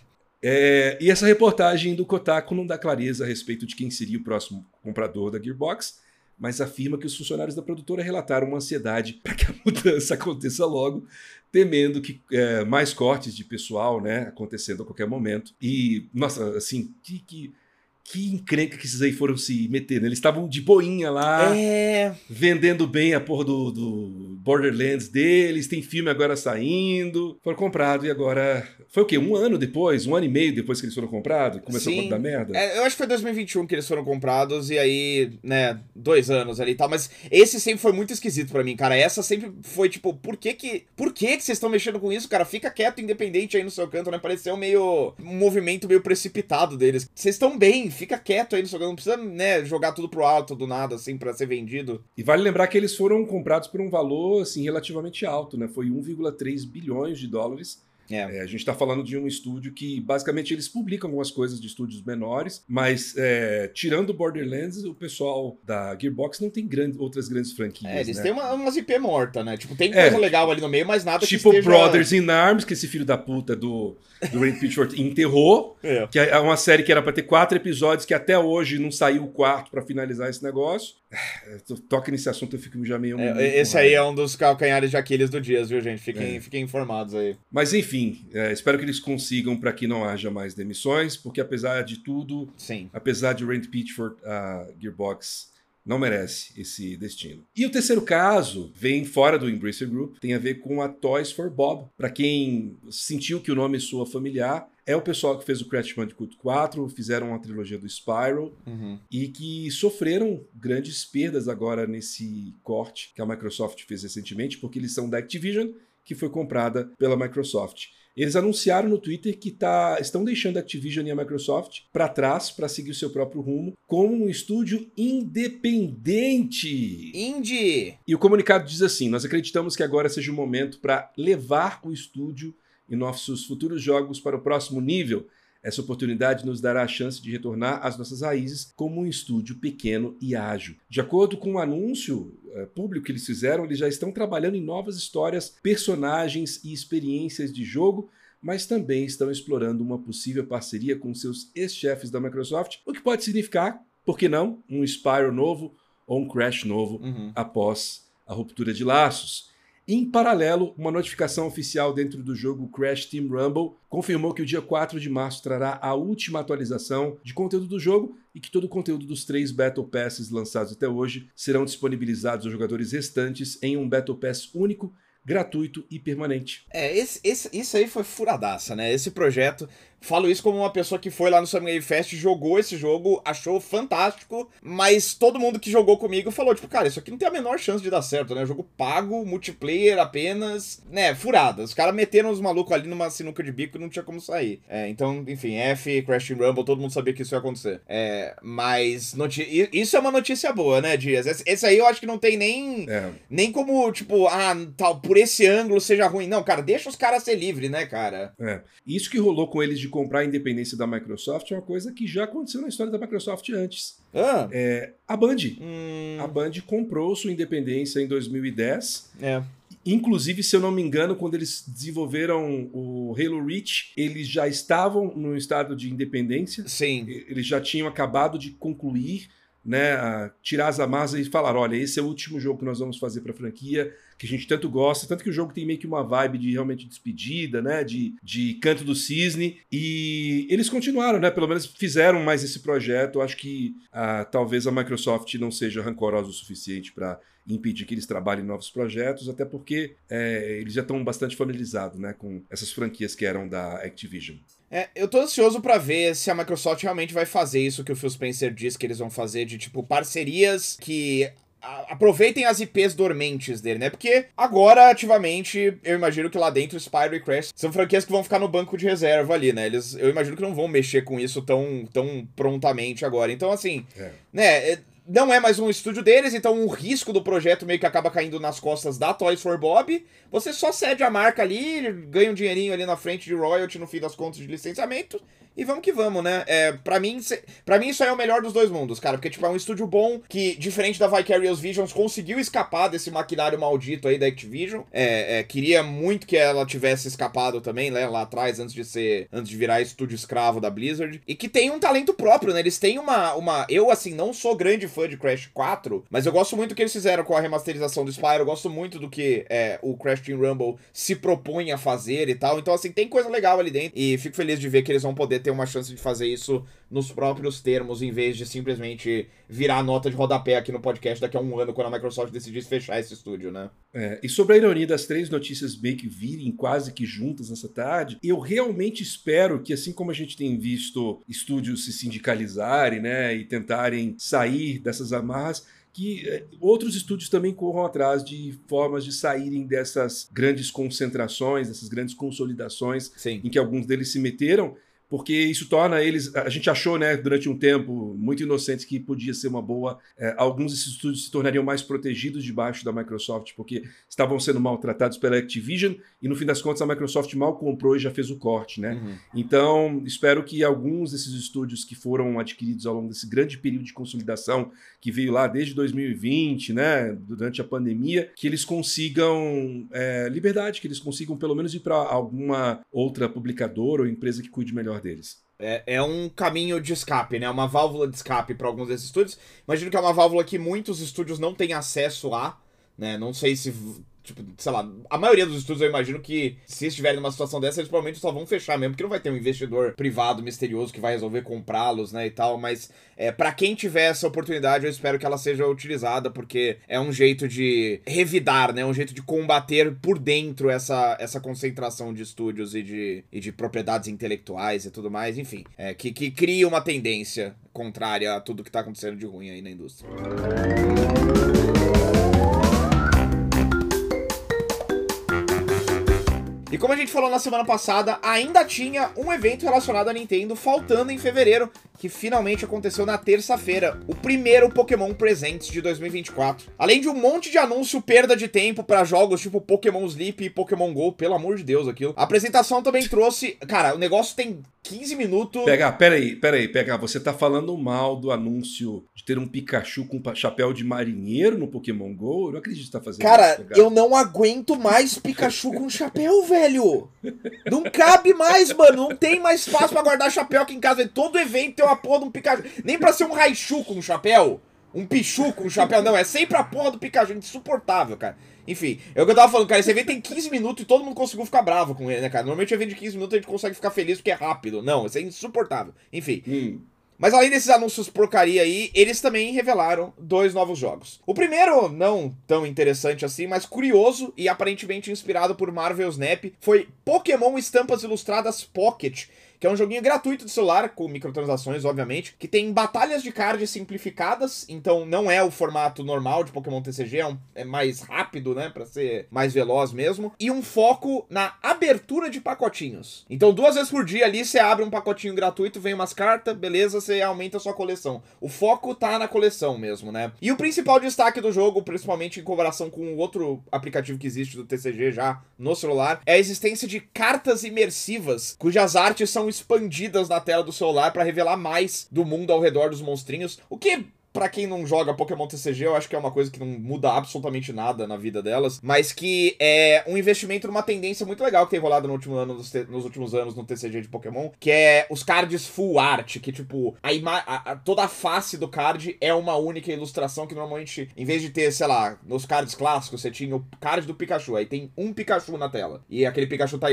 É, e essa reportagem do Kotaku não dá clareza a respeito de quem seria o próximo comprador da Gearbox, mas afirma que os funcionários da produtora relataram uma ansiedade para que a mudança aconteça logo, temendo que é, mais cortes de pessoal, né, acontecendo a qualquer momento. E, nossa, assim, que, que que encrenca que esses aí foram se meter, né? Eles estavam de boinha lá, é... vendendo bem a porra do, do, Borderlands deles, tem filme agora saindo, foram comprados e agora... Foi o quê? Um ano depois? Um ano e meio depois que eles foram comprados? Começou Sim. a dar merda? É, eu acho que foi 2021 que eles foram comprados e aí, né, dois anos ali e tal, mas esse sempre foi muito esquisito para mim, cara. Essa sempre foi tipo, por que que... Por que que vocês estão mexendo com isso, cara? Fica quieto, independente aí no seu canto, né? Pareceu meio... um movimento meio precipitado deles. Vocês estão bem, fica quieto aí no seu não precisa, né, jogar tudo pro alto do nada, assim, para ser vendido. E vale lembrar que eles foram comprados por um valor, assim, relativamente alto, né? Foi 1,3 bilhões de dólares é. É, a gente está falando de um estúdio que basicamente eles publicam algumas coisas de estúdios menores, mas é, tirando Borderlands, o pessoal da Gearbox não tem grande, outras grandes franquias. É, eles né? têm uma, umas IP morta, né? Tipo, tem coisa é. legal ali no meio, mas nada tipo que Tipo Brothers in Arms, que esse filho da puta do, do Ray Pitchford enterrou, é. que é uma série que era para ter quatro episódios, que até hoje não saiu o quarto para finalizar esse negócio. É, toca nesse assunto, eu fico já meio. É, esse aí é um dos calcanhares de Aquiles do Dias, viu, gente? Fiquem, é. fiquem informados aí. Mas enfim, é, espero que eles consigam para que não haja mais demissões, porque apesar de tudo, Sim. apesar de Rand Pitchford, a Gearbox não merece esse destino. E o terceiro caso vem fora do Embracer Group, tem a ver com a Toys for Bob. Para quem sentiu que o nome soa familiar, é o pessoal que fez o Crash Bandicoot 4, fizeram uma trilogia do Spyro uhum. e que sofreram grandes perdas agora nesse corte que a Microsoft fez recentemente, porque eles são da Activision, que foi comprada pela Microsoft. Eles anunciaram no Twitter que tá, estão deixando a Activision e a Microsoft para trás para seguir o seu próprio rumo como um estúdio independente. Indie! E o comunicado diz assim: Nós acreditamos que agora seja o momento para levar o estúdio e nossos futuros jogos para o próximo nível. Essa oportunidade nos dará a chance de retornar às nossas raízes como um estúdio pequeno e ágil. De acordo com o um anúncio uh, público que eles fizeram, eles já estão trabalhando em novas histórias, personagens e experiências de jogo, mas também estão explorando uma possível parceria com seus ex-chefes da Microsoft, o que pode significar, por que não, um Spyro novo ou um Crash novo uhum. após a ruptura de laços. Em paralelo, uma notificação oficial dentro do jogo Crash Team Rumble confirmou que o dia 4 de março trará a última atualização de conteúdo do jogo e que todo o conteúdo dos três Battle Passes lançados até hoje serão disponibilizados aos jogadores restantes em um Battle Pass único gratuito e permanente. É, esse, esse, isso aí foi furadaça, né? Esse projeto Falo isso como uma pessoa que foi lá no Summer Game Fest, jogou esse jogo, achou fantástico, mas todo mundo que jogou comigo falou, tipo, cara, isso aqui não tem a menor chance de dar certo, né? Jogo pago, multiplayer apenas, né? Furada. Os caras meteram os malucos ali numa sinuca de bico e não tinha como sair. É, então, enfim, F, Crash Rumble, todo mundo sabia que isso ia acontecer. É, mas isso é uma notícia boa, né, Dias? Esse, esse, aí eu acho que não tem nem, é. nem como, tipo, ah, tal, por esse ângulo seja ruim. Não, cara, deixa os caras ser livres, né, cara? É. Isso que rolou com eles de comprar a independência da Microsoft é uma coisa que já aconteceu na história da Microsoft antes. Ah. É, a Band. Hum. A Band comprou sua independência em 2010. É. Inclusive, se eu não me engano, quando eles desenvolveram o Halo Reach, eles já estavam no estado de independência. Sim. Eles já tinham acabado de concluir né, tirar as amarras e falar, olha, esse é o último jogo que nós vamos fazer para a franquia, que a gente tanto gosta, tanto que o jogo tem meio que uma vibe de realmente despedida, né, de, de canto do cisne, e eles continuaram, né, pelo menos fizeram mais esse projeto, Eu acho que ah, talvez a Microsoft não seja rancorosa o suficiente para impedir que eles trabalhem em novos projetos, até porque é, eles já estão bastante familiarizados né, com essas franquias que eram da Activision. É, eu tô ansioso para ver se a Microsoft realmente vai fazer isso que o Phil Spencer diz que eles vão fazer, de tipo parcerias que aproveitem as IPs dormentes dele, né? Porque agora, ativamente, eu imagino que lá dentro Spyro e Crash são franquias que vão ficar no banco de reserva ali, né? Eles, eu imagino que não vão mexer com isso tão, tão prontamente agora. Então, assim, é. né? Não é mais um estúdio deles, então o risco do projeto meio que acaba caindo nas costas da Toys for Bob. Você só cede a marca ali, ganha um dinheirinho ali na frente de royalty no fim das contas de licenciamento e vamos que vamos, né? É, pra, mim, pra mim, isso é o melhor dos dois mundos, cara. Porque, tipo, é um estúdio bom que, diferente da Vicarious Visions, conseguiu escapar desse maquinário maldito aí da Activision. É, é, queria muito que ela tivesse escapado também, né? Lá atrás, antes de ser. Antes de virar estúdio escravo da Blizzard. E que tem um talento próprio, né? Eles têm uma. uma eu, assim, não sou grande fã de Crash 4, mas eu gosto muito do que eles fizeram com a remasterização do Spyro. Eu gosto muito do que é, o Crash Team Rumble se propõe a fazer e tal. Então, assim, tem coisa legal ali dentro. E fico feliz de ver que eles vão poder ter uma chance de fazer isso nos próprios termos, em vez de simplesmente virar nota de rodapé aqui no podcast daqui a um ano, quando a Microsoft decidisse fechar esse estúdio, né? É, e sobre a ironia das três notícias meio que virem quase que juntas nessa tarde, eu realmente espero que, assim como a gente tem visto estúdios se sindicalizarem, né, e tentarem sair dessas amarras, que é, outros estúdios também corram atrás de formas de saírem dessas grandes concentrações, dessas grandes consolidações Sim. em que alguns deles se meteram porque isso torna eles. A gente achou, né, durante um tempo, muito inocentes, que podia ser uma boa. É, alguns desses estúdios se tornariam mais protegidos debaixo da Microsoft, porque estavam sendo maltratados pela Activision, e no fim das contas a Microsoft mal comprou e já fez o corte, né? Uhum. Então, espero que alguns desses estúdios que foram adquiridos ao longo desse grande período de consolidação, que veio lá desde 2020, né, durante a pandemia, que eles consigam é, liberdade, que eles consigam pelo menos ir para alguma outra publicadora ou empresa que cuide melhor deles. É, é um caminho de escape, né? Uma válvula de escape para alguns desses estúdios. Imagino que é uma válvula que muitos estúdios não têm acesso a, né? Não sei se Tipo, sei lá, a maioria dos estudos eu imagino que se estiverem numa situação dessa, eles provavelmente só vão fechar mesmo, porque não vai ter um investidor privado misterioso que vai resolver comprá-los, né, e tal, mas é, para quem tiver essa oportunidade, eu espero que ela seja utilizada, porque é um jeito de revidar, né, um jeito de combater por dentro essa, essa concentração de estúdios e de, e de propriedades intelectuais e tudo mais, enfim, é, que, que cria uma tendência contrária a tudo que tá acontecendo de ruim aí na indústria. E como a gente falou na semana passada, ainda tinha um evento relacionado à Nintendo faltando em fevereiro, que finalmente aconteceu na terça-feira, o primeiro Pokémon Presents de 2024. Além de um monte de anúncio perda de tempo para jogos tipo Pokémon Sleep e Pokémon Go, pelo amor de Deus aquilo. A apresentação também trouxe, cara, o negócio tem 15 minutos. Pega, peraí, peraí, pega. Você tá falando mal do anúncio de ter um Pikachu com chapéu de marinheiro no Pokémon GO? Eu não acredito que você tá fazendo Cara, isso. Cara, eu não aguento mais Pikachu com chapéu, velho. Não cabe mais, mano. Não tem mais espaço para guardar chapéu aqui em casa. Todo evento tem uma porra de um Pikachu. Nem pra ser um Raichu com chapéu. Um Pichu com chapéu, não. É sempre a porra do Pikachu. Insuportável, cara. Enfim, é o que eu tava falando, cara. Esse evento tem 15 minutos e todo mundo conseguiu ficar bravo com ele, né, cara? Normalmente evento de 15 minutos a gente consegue ficar feliz porque é rápido. Não, isso é insuportável. Enfim. Hum. Mas além desses anúncios porcaria aí, eles também revelaram dois novos jogos. O primeiro, não tão interessante assim, mas curioso e aparentemente inspirado por Marvel Snap, foi Pokémon Estampas Ilustradas Pocket, que é um joguinho gratuito de celular, com microtransações, obviamente, que tem batalhas de cards simplificadas, então não é o formato normal de Pokémon TCG, é, um, é mais rápido, né, para ser mais veloz mesmo, e um foco na abertura de pacotinhos. Então, duas vezes por dia ali, você abre um pacotinho gratuito, vem umas cartas, beleza, você aumenta a sua coleção. O foco tá na coleção mesmo, né? E o principal destaque do jogo, principalmente em comparação com o outro aplicativo que existe do TCG já no celular, é a existência de cartas imersivas, cujas artes são expandidas na tela do celular para revelar mais do mundo ao redor dos monstrinhos, o que para quem não joga Pokémon TCG, eu acho que é uma coisa que não muda absolutamente nada na vida delas, mas que é um investimento numa tendência muito legal que tem rolado no último ano, nos, nos últimos anos no TCG de Pokémon, que é os cards full art, que tipo, a, a, a toda a face do card é uma única ilustração que normalmente, em vez de ter, sei lá, nos cards clássicos, você tinha o card do Pikachu, aí tem um Pikachu na tela, e aquele Pikachu tá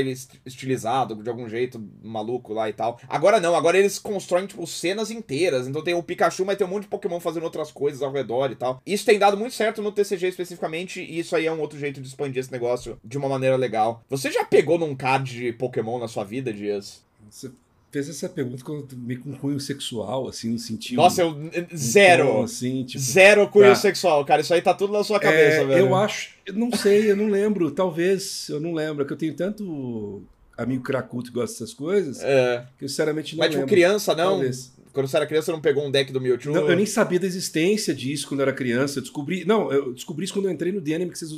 estilizado de algum jeito, maluco lá e tal. Agora não, agora eles constroem, tipo, cenas inteiras, então tem o Pikachu, mas tem um monte de Pokémon fazendo fazendo outras coisas ao redor e tal. Isso tem dado muito certo no TCG especificamente, e isso aí é um outro jeito de expandir esse negócio de uma maneira legal. Você já pegou num card de Pokémon na sua vida, Dias? Você fez essa pergunta com, meio com cunho sexual, assim, no sentido. Nossa, eu. Zero. tom, assim, tipo, Zero cunho tá. sexual, cara. Isso aí tá tudo na sua cabeça, É, velho. Eu acho, eu não sei, eu não lembro. Talvez, eu não lembro, é que eu tenho tanto amigo cracudo que gosta dessas coisas, É. que eu sinceramente não Mas, tipo, lembro. criança, não? Talvez. Quando você era criança, você não pegou um deck do Mewtwo? Não, eu nem sabia da existência disso quando eu era criança. Eu descobri. Não, eu descobri isso quando eu entrei no DNM que vocês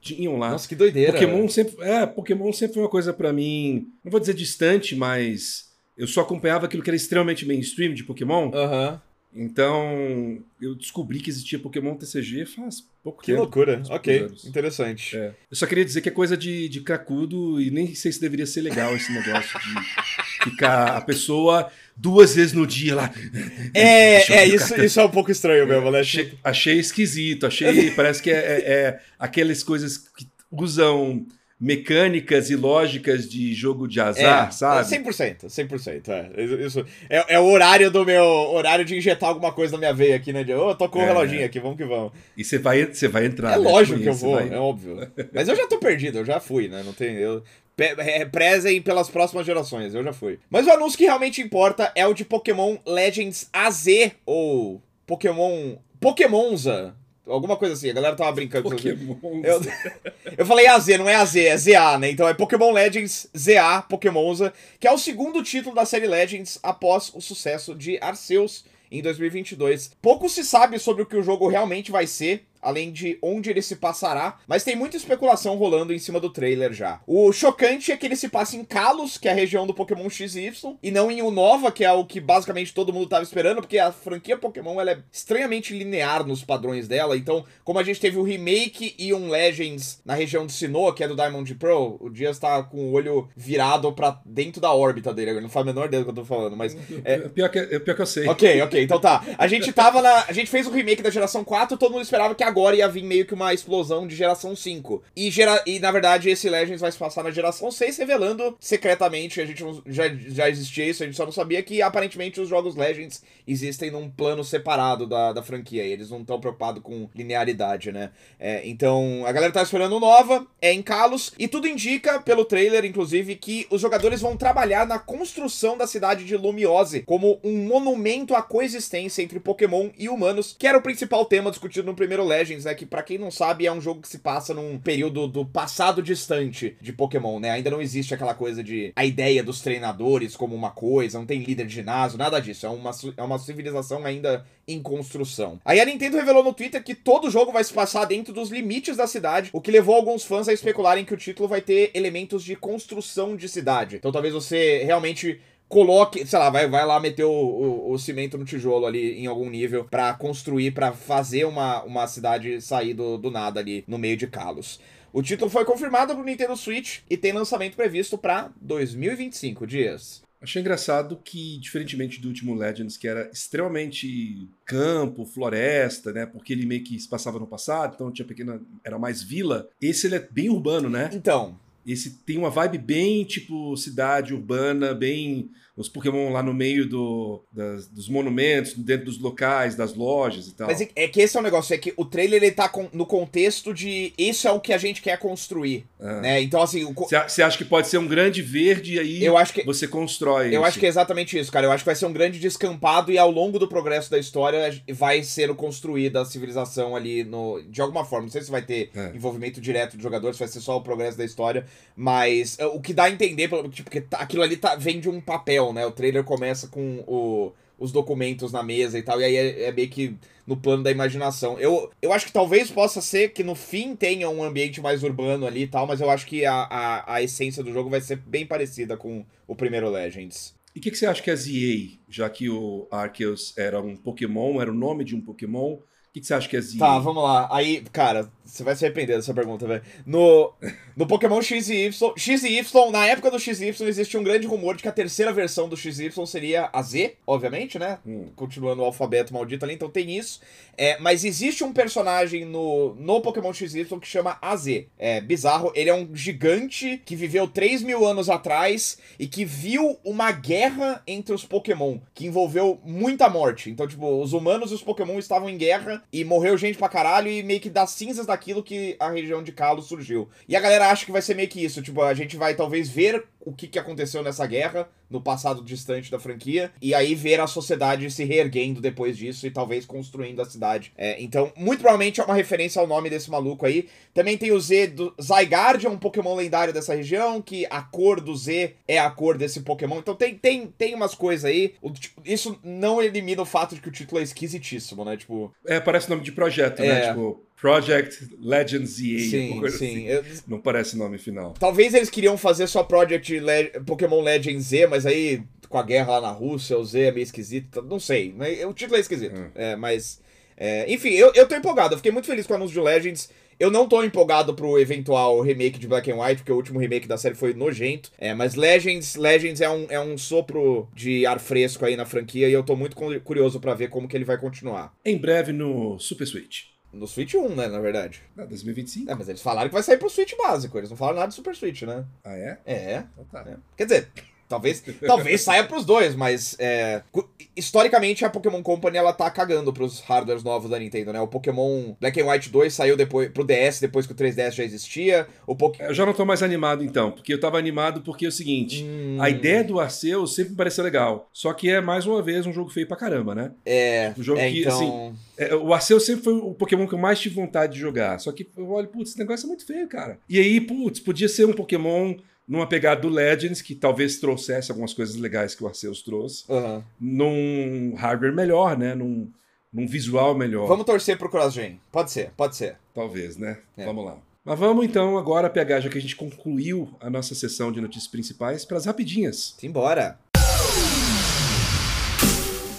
tinham lá. Nossa, que doideira. Pokémon sempre. É, Pokémon sempre foi uma coisa pra mim. Não vou dizer distante, mas. Eu só acompanhava aquilo que era extremamente mainstream de Pokémon. Aham. Então, eu descobri que existia Pokémon TCG faz pouco Que tempo. loucura. uns Ok, anos. interessante. É. Eu só queria dizer que é coisa de, de cracudo e nem sei se deveria ser legal esse negócio de ficar a pessoa duas vezes no dia lá. É, é, isso, cartão. isso é um pouco estranho mesmo, né? Achei, achei esquisito, achei. parece que é, é- é aquelas coisas que usam mecânicas e lógicas de jogo de azar, é, sabe? 100%, 100%, é. Isso, é, é o horário do meu, horário de injetar alguma coisa na minha veia aqui, né? De, ô, tocou o É. reloginho aqui, vamos que vamos. E você vai, você vai entrar. É né? lógico que eu vou, vai- é óbvio. Mas eu já tô perdido, eu já fui, né? Não tem. Eu, é, prezem pelas próximas gerações, eu já fui. Mas o anúncio que realmente importa é o de Pokémon Legends AZ, ou Pokémon. Pokémonza. Alguma coisa assim, a galera tava brincando. Pokémon. Eu, eu falei AZ, não é AZ, é ZA, né? Então é Pokémon Legends ZA Pokémonza, que é o segundo título da série Legends após o sucesso de Arceus em 2022. Pouco se sabe sobre o que o jogo realmente vai ser, além de onde ele se passará, mas tem muita especulação rolando em cima do trailer já. O chocante é que ele se passa em Kalos, que é a região do Pokémon XY, e não em Unova, que é o que basicamente todo mundo tava esperando, porque a franquia Pokémon ela é estranhamente linear nos padrões dela, então, como a gente teve o remake e um Legends na região de Sinnoh, que é do Diamond Pro, o Dias tá com o olho virado pra dentro da órbita dele, ele não faz a menor ideia do que eu tô falando, mas É... Pior, que, é pior que eu sei. Ok, ok, então tá. A gente tava na. A gente fez o remake da geração 4, todo mundo esperava que agora ia vir meio que uma explosão de geração 5. E, gera, e na verdade esse Legends vai se passar na geração 6, revelando secretamente, a gente não- já, já existia isso, a gente só não sabia que aparentemente os jogos Legends existem num plano separado da, da franquia. E eles não estão preocupados com linearidade, né? É, então a galera tá esperando nova, é em Kalos, e tudo indica, pelo trailer, inclusive, que os jogadores vão trabalhar na construção da cidade de Lumiose como um monumento à coexistência entre Pokémon e humanos, que era o principal tema discutido no primeiro Legends, né? Que pra quem não sabe é um jogo que se passa num período do passado distante de Pokémon, né? Ainda não existe aquela coisa de a ideia dos treinadores como uma coisa, não tem líder de ginásio, nada disso. É uma, é uma civilização ainda em construção. Aí a Nintendo revelou no Twitter que todo o jogo vai se passar dentro dos limites da cidade, o que levou alguns fãs a especularem que o título vai ter elementos de construção de cidade. Então talvez você realmente coloque, sei lá, vai, vai lá meter o, o, o cimento no tijolo ali em algum nível pra construir, pra fazer uma, uma cidade sair do, do nada ali no meio de Kalos. O título foi confirmado pro Nintendo Switch e tem lançamento previsto pra 2025 dias. Achei engraçado que, diferentemente do último Legends, que era extremamente campo, floresta, né? Porque ele meio que se passava no passado, então tinha pequena. Era mais vila. Esse ele é bem urbano, né? Então, Esse tem uma vibe bem tipo cidade urbana, bem. Os Pokémon lá no meio do, das- dos monumentos, dentro dos locais, das lojas e tal. Mas é, é que esse é o negócio, é que o trailer ele tá com- no contexto de isso é o que a gente quer construir, Ah. né? Então assim, Você acha que pode ser um grande verde e aí eu acho que você constrói eu isso? acho que é exatamente isso, cara. Eu acho que vai ser um grande descampado e ao longo do progresso da história vai sendo construída a civilização ali no de alguma forma. Não sei se vai ter É. envolvimento direto de jogadores, vai ser só o progresso da história, mas é, o que dá a entender, tipo, porque tá- aquilo ali tá, vem de um papel, né? O trailer começa com o- os documentos na mesa e tal, e aí é, é meio que no plano da imaginação. Eu, eu acho que talvez possa ser que no fim tenha um ambiente mais urbano ali e tal, mas eu acho que a, a, a essência do jogo vai ser bem parecida com o primeiro Legends. E o que, que você acha que é ZA, já que o Arceus era um Pokémon, era o nome de um Pokémon, o que, que você acha que é ZA? Tá, vamos lá. Aí, cara, você vai se arrepender dessa pergunta, velho. No, no Pokémon X e Y, X e Y, na época do X e Y, existia um grande rumor de que a terceira versão do X e Y seria a Z, obviamente, né? Hum. Continuando o alfabeto maldito ali, então tem isso. É, mas existe um personagem no, no Pokémon XY que chama AZ. É bizarro, ele é um gigante que viveu 3 mil anos atrás e que viu uma guerra entre os Pokémon, que envolveu muita morte. Então, tipo, os humanos e os Pokémon estavam em guerra e morreu gente pra caralho e meio que das cinzas daquilo que a região de Kalos surgiu. E a galera acha que vai ser meio que isso, tipo, a gente vai talvez ver o que, que aconteceu nessa guerra no passado distante da franquia, e aí ver a sociedade se reerguendo depois disso e talvez construindo a cidade. É, então, muito provavelmente é uma referência ao nome desse maluco aí. Também tem o Z do Zygarde, é um Pokémon lendário dessa região, que a cor do Z é a cor desse Pokémon. Então tem, tem, tem umas coisas aí. O, tipo, isso não elimina o fato de que o título é esquisitíssimo, né? Tipo. É, parece nome de projeto, né? é. né? Tipo, Project Legends EA. Sim, sim. Assim. Não parece nome final. Talvez eles queriam fazer só Project Le Pokémon Legends Z, mas aí com a guerra lá na Rússia, o Z é meio esquisito. Não sei. O título é esquisito. Hum. É, mas. É, enfim, eu, eu tô empolgado. Eu fiquei muito feliz com o anúncio de Legends. Eu não tô empolgado pro eventual remake de Black and White, porque o último remake da série foi nojento. É, mas Legends, Legends é um, é um sopro de ar fresco aí na franquia e eu tô muito curioso para ver como que ele vai continuar. Em breve no Super Switch. No Switch 1, né, na verdade. Ah, 2025? É, mas eles falaram que vai sair pro Switch básico, eles não falaram nada de Super Switch, né? Ah, é? É. Então tá. É. Quer dizer, Talvez, talvez saia pros dois, mas é, historicamente a Pokémon Company ela tá cagando pros hardwares novos da Nintendo, né? O Pokémon Black and White 2 saiu depois pro DS depois que o 3DS já existia. O Poké... Eu já não tô mais animado então, porque eu tava animado porque é o seguinte, hum... a ideia do Arceus sempre me pareceu legal, só que é mais uma vez um jogo feio pra caramba, né? É. Um jogo é, que assim, então... assim, é, o Arceus sempre foi o Pokémon que eu mais tive vontade de jogar, só que eu olho, putz, esse negócio é muito feio, cara. E aí, putz, podia ser um Pokémon numa pegada do Legends, que talvez trouxesse algumas coisas legais que o Arceus trouxe, uhum. num hardware melhor, né? Num, num visual melhor. Vamos torcer pro CrossGen. Pode ser, pode ser. Talvez, né? É. Vamos lá. Mas vamos então agora pegar, já que a gente concluiu a nossa sessão de notícias principais, para as rapidinhas. Simbora!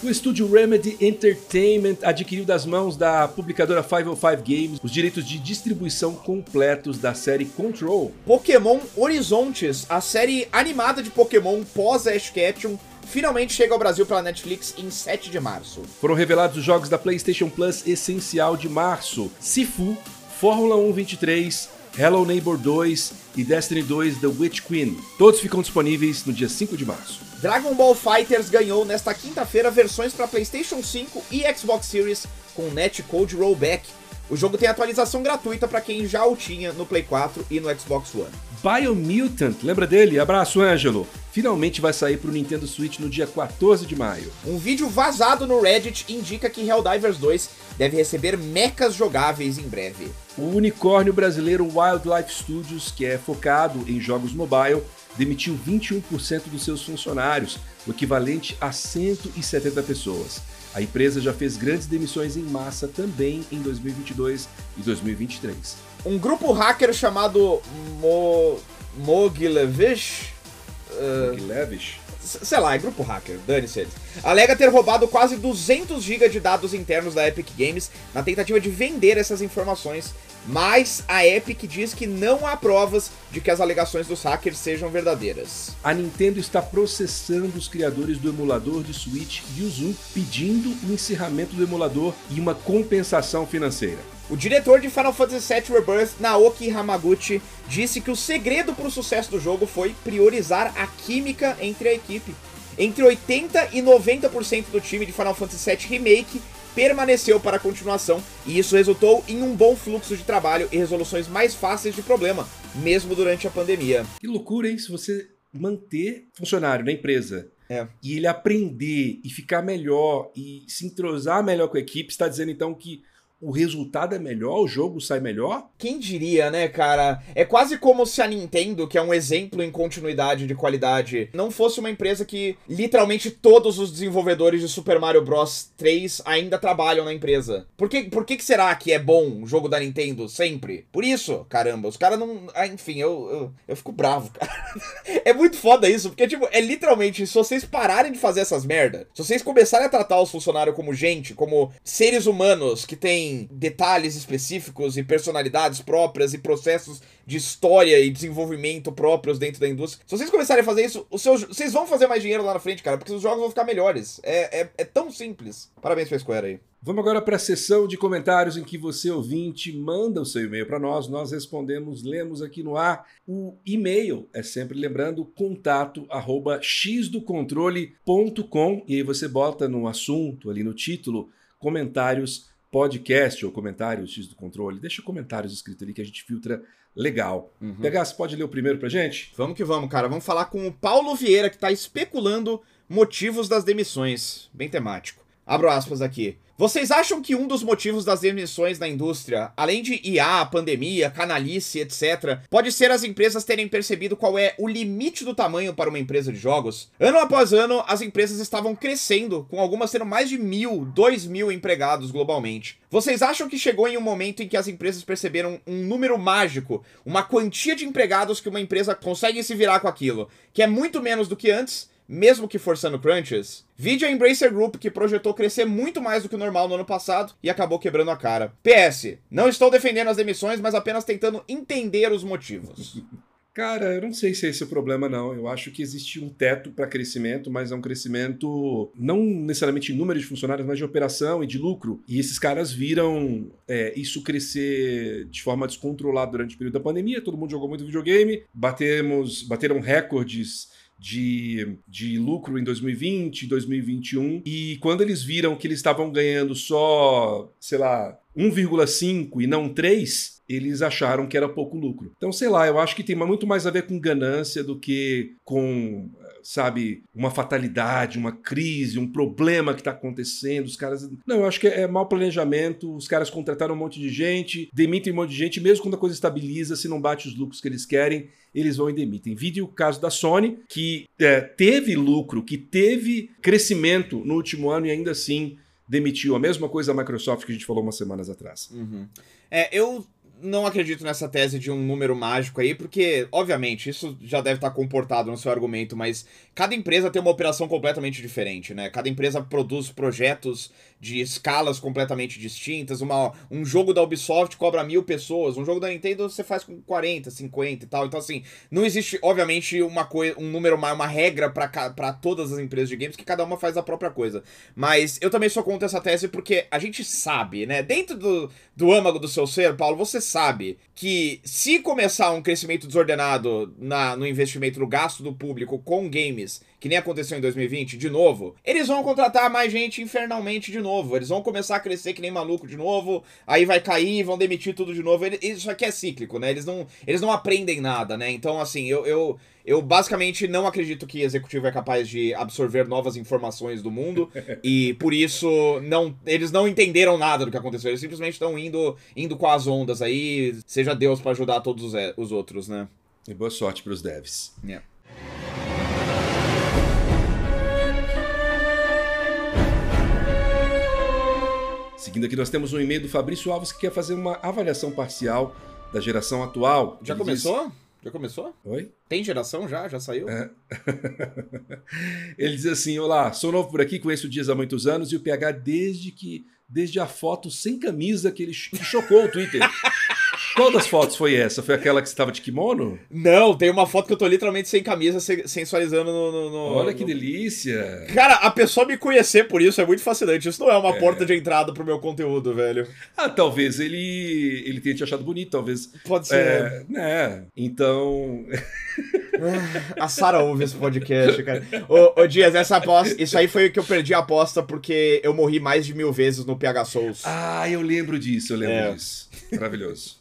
O estúdio Remedy Entertainment adquiriu das mãos da publicadora 505 Games os direitos de distribuição completos da série Control. Pokémon Horizontes, a série animada de Pokémon pós Ash Ketchum, finalmente chega ao Brasil pela Netflix em 7 de março. Foram revelados os jogos da PlayStation Plus Essencial de março: Sifu, Fórmula 1 23, Hello Neighbor 2 e Destiny 2 The Witch Queen. Todos ficam disponíveis no dia 5 de março. Dragon Ball Fighters ganhou nesta quinta-feira versões para PlayStation 5 e Xbox Series com netcode rollback. O jogo tem atualização gratuita para quem já o tinha no Play 4 e no Xbox One. Biomutant, lembra dele? Abraço, Ângelo. Finalmente vai sair para o Nintendo Switch no dia 14 de maio. Um vídeo vazado no Reddit indica que Helldivers 2 deve receber mechas jogáveis em breve. O unicórnio brasileiro Wildlife Studios, que é focado em jogos mobile, demitiu 21% dos seus funcionários, o equivalente a 170 pessoas. A empresa já fez grandes demissões em massa também em 2022 e 2023. Um grupo hacker chamado Mo... Mogilevich... Uh... Mogilevich? Sei lá, é grupo hacker, dane-se eles. Alega ter roubado quase 200 GB de dados internos da Epic Games na tentativa de vender essas informações mas a Epic diz que não há provas de que as alegações dos hackers sejam verdadeiras. A Nintendo está processando os criadores do emulador de Switch Yuzu, pedindo o encerramento do emulador e uma compensação financeira. O diretor de Final Fantasy VII Rebirth, Naoki Hamaguchi, disse que o segredo para o sucesso do jogo foi priorizar a química entre a equipe. Entre 80 e 90% do time de Final Fantasy VII Remake permaneceu para a continuação, e isso resultou em um bom fluxo de trabalho e resoluções mais fáceis de problema, mesmo durante a pandemia. Que loucura, hein? Se você manter funcionário na empresa é. e ele aprender e ficar melhor e se entrosar melhor com a equipe, está dizendo então que o resultado é melhor, o jogo sai melhor? Quem diria, né, cara? É quase como se a Nintendo, que é um exemplo em continuidade de qualidade, não fosse uma empresa que literalmente todos os desenvolvedores de Super Mario Bros 3 ainda trabalham na empresa. Por que, por que, que será que é bom o jogo da Nintendo sempre? Por isso, caramba, os caras não. Ah, enfim, eu, eu, eu fico bravo, cara. é muito foda isso, porque, tipo, é literalmente, se vocês pararem de fazer essas merda, se vocês começarem a tratar os funcionários como gente, como seres humanos que têm detalhes específicos e personalidades próprias e processos de história e desenvolvimento próprios dentro da indústria. Se vocês começarem a fazer isso, os seus, vocês vão fazer mais dinheiro lá na frente, cara, porque os jogos vão ficar melhores. É, é, é tão simples. Parabéns pra Square aí. Vamos agora para a sessão de comentários em que você, ouvinte, manda o seu e-mail para nós, nós respondemos, lemos aqui no ar. O e-mail é sempre lembrando contato arroba xdocontrole.com e aí você bota no assunto, ali no título, comentários podcast ou comentário X do controle, deixa comentários escritos ali que a gente filtra legal. Uhum. Pegar, você pode ler o primeiro pra gente? Vamos que vamos, cara. Vamos falar com o Paulo Vieira, que tá especulando motivos das demissões. Bem temático. Abro aspas aqui. Vocês acham que um dos motivos das demissões na indústria, além de IA, pandemia, canalice, etc., pode ser as empresas terem percebido qual é o limite do tamanho para uma empresa de jogos? Ano após ano, as empresas estavam crescendo, com algumas tendo mais de mil, dois mil empregados globalmente. Vocês acham que chegou em um momento em que as empresas perceberam um número mágico, uma quantia de empregados que uma empresa consegue se virar com aquilo, que é muito menos do que antes, mesmo que forçando crunches. Vídeo a Embracer Group que projetou crescer muito mais do que o normal no ano passado e acabou quebrando a cara. PS, não estou defendendo as demissões, mas apenas tentando entender os motivos. Cara, eu não sei se é esse o problema, não. Eu acho que existe um teto para crescimento, mas é um crescimento não necessariamente em número de funcionários, mas de operação e de lucro. E esses caras viram é, isso crescer de forma descontrolada durante o período da pandemia. Todo mundo jogou muito videogame, batemos, bateram recordes de, de lucro em 2020, 2021. E quando eles viram que eles estavam ganhando só, sei lá, 1,5 e não 3, eles acharam que era pouco lucro. Então, sei lá, eu acho que tem muito mais a ver com ganância do que com sabe, uma fatalidade, uma crise, um problema que está acontecendo. Os caras. Não, eu acho que é mau planejamento. Os caras contrataram um monte de gente, demitem um monte de gente, mesmo quando a coisa estabiliza, se não bate os lucros que eles querem, eles vão e demitem. Vide o caso da Sony, que é, teve lucro, que teve crescimento no último ano e ainda assim demitiu. A mesma coisa a Microsoft que a gente falou umas semanas atrás. Uhum. É, eu não acredito nessa tese de um número mágico aí, porque, obviamente, isso já deve estar comportado no seu argumento, mas cada empresa tem uma operação completamente diferente, né? Cada empresa produz projetos de escalas completamente distintas. Uma, um jogo da Ubisoft cobra mil pessoas, um jogo da Nintendo você faz com 40, 50 e tal. Então, assim, não existe, obviamente, uma coisa, um número, uma, uma regra para todas as empresas de games, que cada uma faz a própria coisa. Mas eu também sou contra essa tese porque a gente sabe, né? Dentro do, do âmago do seu ser, Paulo, você sabe que se começar um crescimento desordenado na, no investimento, no gasto do público com games que nem aconteceu em 2020, de novo, eles vão contratar mais gente infernalmente de novo. Eles vão começar a crescer que nem maluco de novo, aí vai cair, vão demitir tudo de novo. Isso aqui é cíclico, né? Eles não, eles não aprendem nada, né? Então, assim, eu, eu, eu basicamente não acredito que executivo é capaz de absorver novas informações do mundo e por isso não, eles não entenderam nada do que aconteceu. Eles simplesmente estão indo, indo com as ondas aí. Seja Deus para ajudar todos os, os outros, né? E boa sorte para os devs. Yeah. Seguindo aqui, nós temos um e-mail do Fabrício Alves que quer fazer uma avaliação parcial da geração atual. Já Ele começou? Diz... Já começou? Oi? Tem geração já? Já saiu? É. Ele diz assim: Olá, sou novo por aqui, conheço o Dias há muitos anos e o PH desde que. Desde a foto sem camisa que ele chocou o Twitter. Qual das fotos foi essa? Foi aquela que você estava de kimono? Não, tem uma foto que eu tô literalmente sem camisa, sensualizando no. no, no Olha que no... delícia! Cara, a pessoa me conhecer por isso é muito fascinante. Isso não é uma é. porta de entrada pro meu conteúdo, velho. Ah, talvez ele ele tenha te achado bonito, talvez. Pode ser. É, né? Então. a Sara ouve esse podcast, cara. Ô, ô, Dias, essa aposta. Isso aí foi o que eu perdi a aposta porque eu morri mais de mil vezes no PH Souls. Ah, eu lembro disso, eu lembro é. disso. Maravilhoso.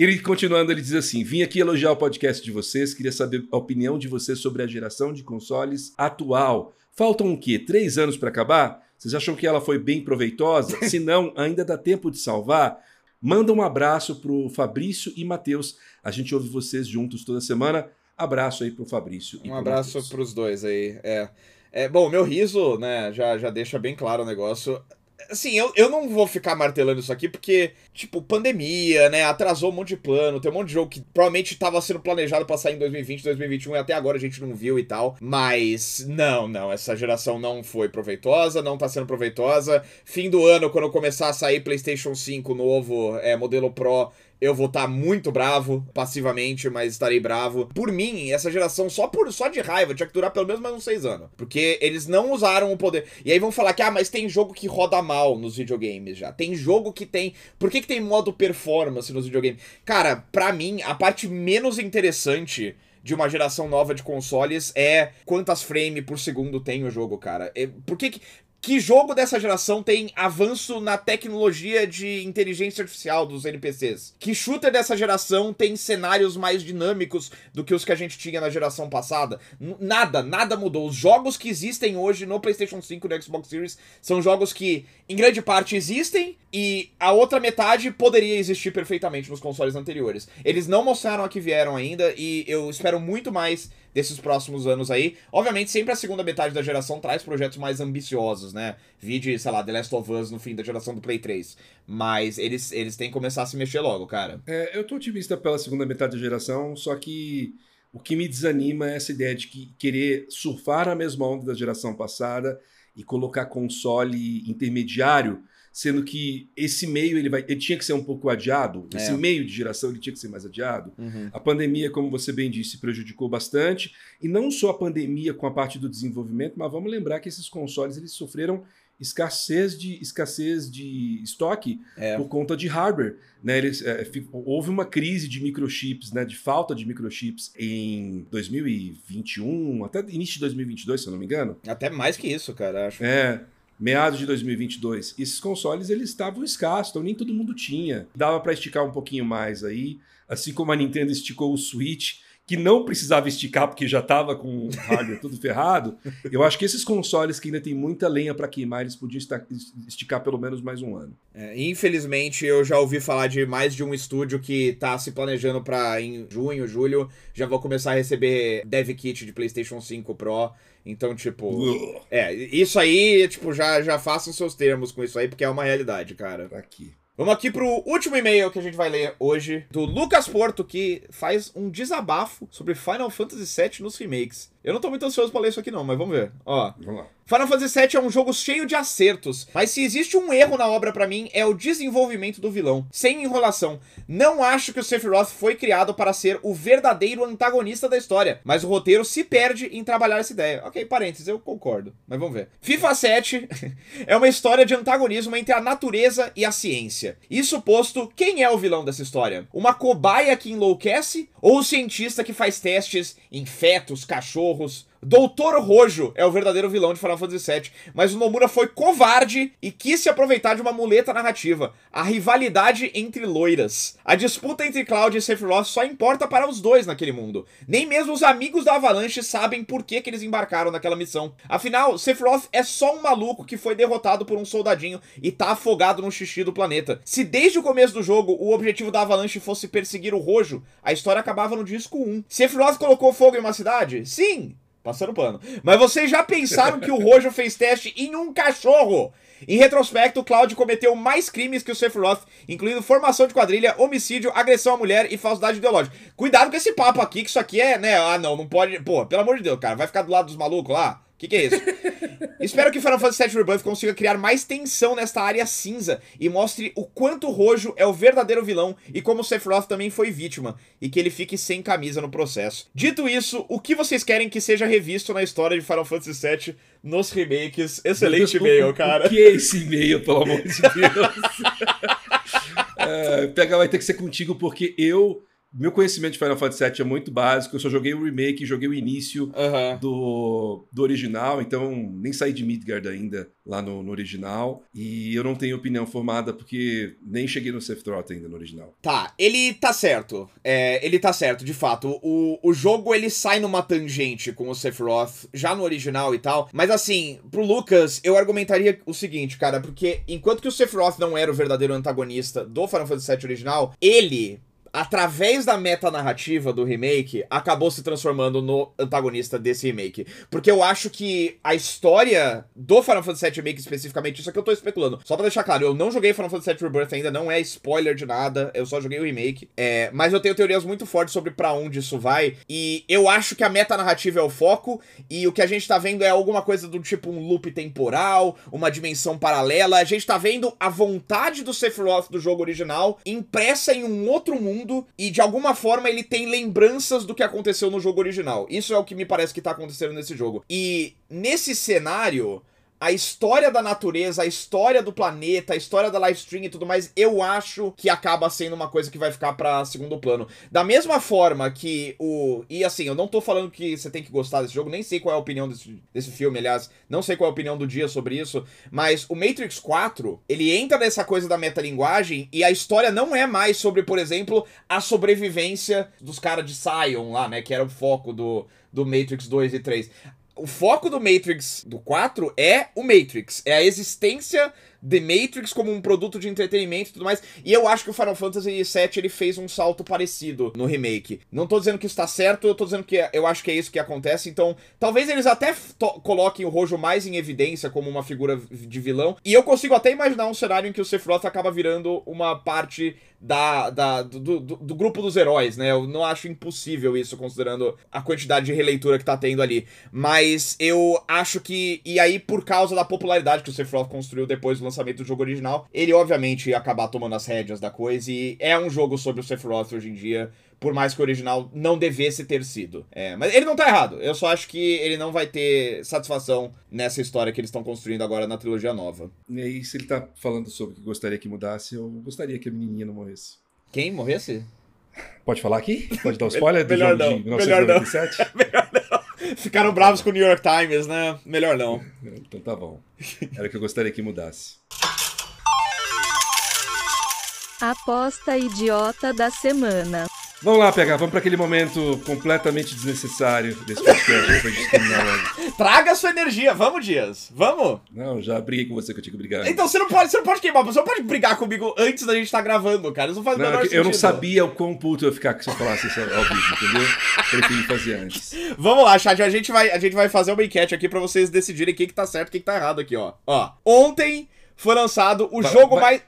E ele continuando, ele diz assim: Vim aqui elogiar o podcast de vocês, queria saber a opinião de vocês sobre a geração de consoles atual. Faltam o quê? Três anos para acabar? Vocês acham que ela foi bem proveitosa? Se não, ainda dá tempo de salvar? Manda um abraço pro Fabrício e Matheus. A gente ouve vocês juntos toda semana. Abraço aí pro Fabrício. Um abraço para os dois aí. É. É, bom, meu riso, né, já, já deixa bem claro o negócio assim, eu, eu não vou ficar martelando isso aqui porque, tipo, pandemia, né? Atrasou um monte de plano, tem um monte de jogo que provavelmente estava sendo planejado pra sair em 2020, 2021 e até agora a gente não viu e tal. Mas, não, não, essa geração não foi proveitosa, não tá sendo proveitosa. Fim do ano, quando começar a sair PlayStation 5 novo, é, modelo Pro, eu vou estar tá muito bravo, passivamente, mas estarei bravo. Por mim, essa geração, só por só de raiva, tinha que durar pelo menos mais uns seis anos. Porque eles não usaram o poder. E aí vão falar que, ah, mas tem jogo que roda mal nos videogames já. Tem jogo que tem. Por que, que tem modo performance nos videogames? Cara, pra mim, a parte menos interessante de uma geração nova de consoles é quantas frames por segundo tem o jogo, cara. É, por que, que que jogo dessa geração tem avanço na tecnologia de inteligência artificial dos NPCs? Que shooter dessa geração tem cenários mais dinâmicos do que os que a gente tinha na geração passada? Nada, nada mudou. Os jogos que existem hoje no PlayStation 5 e no Xbox Series são jogos que, em grande parte, existem e a outra metade poderia existir perfeitamente nos consoles anteriores. Eles não mostraram a que vieram ainda e eu espero muito mais desses próximos anos aí. Obviamente, sempre a segunda metade da geração traz projetos mais ambiciosos, né? Vide, sei lá, The Last of Us no fim da geração do Play 3. Mas eles, eles têm que começar a se mexer logo, cara. É, eu tô otimista pela segunda metade da geração, só que o que me desanima é essa ideia de que querer surfar a mesma onda da geração passada e colocar console intermediário sendo que esse meio ele vai, ele tinha que ser um pouco adiado. É. Esse meio de geração ele tinha que ser mais adiado. Uhum. A pandemia, como você bem disse, prejudicou bastante e não só a pandemia com a parte do desenvolvimento, mas vamos lembrar que esses consoles eles sofreram escassez de escassez de estoque é. por conta de hardware, né? Eles, é, houve uma crise de microchips, né? De falta de microchips em 2021 até início de 2022, se eu não me engano. Até mais que isso, cara. Acho. É meados de 2022. Esses consoles eles estavam escassos, então nem todo mundo tinha. Dava para esticar um pouquinho mais aí, assim como a Nintendo esticou o Switch, que não precisava esticar porque já estava com o hardware tudo ferrado. Eu acho que esses consoles que ainda tem muita lenha para queimar, eles podiam esticar pelo menos mais um ano. É, infelizmente, eu já ouvi falar de mais de um estúdio que está se planejando para em junho, julho, já vou começar a receber dev kit de PlayStation 5 Pro então, tipo. Uh. É, isso aí, tipo, já, já façam seus termos com isso aí, porque é uma realidade, cara. Aqui. Vamos aqui pro último e-mail que a gente vai ler hoje, do Lucas Porto, que faz um desabafo sobre Final Fantasy VII nos remakes. Eu não tô muito ansioso pra ler isso aqui não, mas vamos ver. Ó. Vamos lá. Final Fantasy VII é um jogo cheio de acertos, mas se existe um erro na obra para mim é o desenvolvimento do vilão. Sem enrolação. Não acho que o Sephiroth foi criado para ser o verdadeiro antagonista da história, mas o roteiro se perde em trabalhar essa ideia. Ok, parênteses, eu concordo, mas vamos ver. FIFA 7 é uma história de antagonismo entre a natureza e a ciência. Isso posto, quem é o vilão dessa história? Uma cobaia que enlouquece ou o cientista que faz testes em fetos, cachorros, morros, Doutor Rojo é o verdadeiro vilão de Final Fantasy VII, mas o Nomura foi covarde e quis se aproveitar de uma muleta narrativa, a rivalidade entre loiras. A disputa entre Cloud e Sephiroth só importa para os dois naquele mundo. Nem mesmo os amigos da Avalanche sabem por que, que eles embarcaram naquela missão. Afinal, Sephiroth é só um maluco que foi derrotado por um soldadinho e tá afogado no xixi do planeta. Se desde o começo do jogo o objetivo da Avalanche fosse perseguir o Rojo, a história acabava no disco 1. Sephiroth colocou fogo em uma cidade? Sim, Passando pano. Mas vocês já pensaram que o Rojo fez teste em um cachorro? Em retrospecto, o Cloud cometeu mais crimes que o Sephiroth, incluindo formação de quadrilha, homicídio, agressão à mulher e falsidade ideológica. Cuidado com esse papo aqui, que isso aqui é, né? Ah, não, não pode. Pô, pelo amor de Deus, cara, vai ficar do lado dos malucos lá? Que, que é isso? Espero que Final Fantasy VII Rebirth consiga criar mais tensão nesta área cinza e mostre o quanto o Rojo é o verdadeiro vilão e como Sephiroth também foi vítima, e que ele fique sem camisa no processo. Dito isso, o que vocês querem que seja revisto na história de Final Fantasy VII nos remakes? Excelente e-mail, cara. O que é esse e-mail, pelo amor de Deus? é, pega, vai ter que ser contigo, porque eu meu conhecimento de Final Fantasy VII é muito básico. Eu só joguei o remake, joguei o início do, do original, então nem saí de Midgard ainda lá no, no, original. E eu não tenho opinião formada porque nem cheguei no Sephiroth ainda no original. Tá, ele tá certo. É, ele tá certo, de fato. O, o jogo ele sai numa tangente com o Sephiroth já no original e tal. Mas assim, pro Lucas, eu argumentaria o seguinte, cara, porque enquanto que o Sephiroth não era o verdadeiro antagonista do Final Fantasy VII original, ele através da metanarrativa do remake, acabou se transformando no antagonista desse remake. Porque eu acho que a história do Final Fantasy VII Remake especificamente, isso aqui eu tô especulando. Só pra deixar claro, eu não joguei Final Fantasy VII Rebirth ainda, não é spoiler de nada, eu só joguei o remake. É, mas eu tenho teorias muito fortes sobre para onde isso vai. E eu acho que a metanarrativa é o foco, e o que a gente tá vendo é alguma coisa do tipo um loop temporal, uma dimensão paralela. A gente tá vendo a vontade do Sephiroth do jogo original impressa em um outro mundo mundo e de alguma forma ele tem lembranças do que aconteceu no jogo original. Isso é o que me parece que tá acontecendo nesse jogo. E nesse cenário, a história da natureza, a história do planeta, a história da live stream e tudo mais, eu acho que acaba sendo uma coisa que vai ficar para segundo plano. Da mesma forma que o. E assim, eu não tô falando que você tem que gostar desse jogo, nem sei qual é a opinião desse, desse filme, aliás, não sei qual é a opinião do dia sobre isso, mas o Matrix 4, ele entra nessa coisa da metalinguagem e a história não é mais sobre, por exemplo, a sobrevivência dos caras de Sion lá, né? Que era o foco do, do Matrix 2 e 3 o foco do Matrix do 4 é o Matrix, é a existência The Matrix como um produto de entretenimento e tudo mais. E eu acho que o Final Fantasy VII ele fez um salto parecido no remake. Não tô dizendo que está certo, eu tô dizendo que eu acho que é isso que acontece. Então, talvez eles até coloquem o Rojo mais em evidência como uma figura de vilão. E eu consigo até imaginar um cenário em que o Sephiroth acaba virando uma parte da, da do, do, do, grupo dos heróis, né? Eu não acho impossível isso, considerando a quantidade de releitura que tá tendo ali. Mas eu acho que. E aí, por causa da popularidade que o Sephiroth construiu depois do lançamento do jogo original, ele obviamente ia acabar tomando as rédeas da coisa. E é um jogo sobre o Sephiroth hoje em dia por mais que o original não devesse ter sido. É, mas ele não tá errado. Eu só acho que ele não vai ter satisfação nessa história que eles estão construindo agora na trilogia nova. E aí, se ele tá falando sobre que gostaria que mudasse, eu gostaria que a menininha não morresse. Quem morresse? Pode falar aqui? Pode dar um spoiler do melhor jogo não, de 1997? Melhor não. Ficaram bravos com o New York Times, né? Melhor não. Então tá bom. Era o que eu gostaria que mudasse. Aposta idiota da semana. Vamos lá, pegar, vamos para aquele momento completamente desnecessário desse podcast discriminar logo. Traga sua energia, vamos, Dias. Vamos. Não, já briguei com você que eu tinha que brigar. Então você não pode, você não pode queimar, você não pode brigar comigo antes da gente estar tá gravando, cara. Isso não faz não, o menor eu sentido. não sabia o quão puto eu ia ficar se eu falasse isso ao vivo, entendeu? Preferi fazer antes. Vamos lá, chat, a gente vai, a gente vai fazer uma enquete aqui para vocês decidirem o que que tá certo e o que que tá errado aqui, ó. Ó, ontem foi lançado o Vai- jogo vai- mais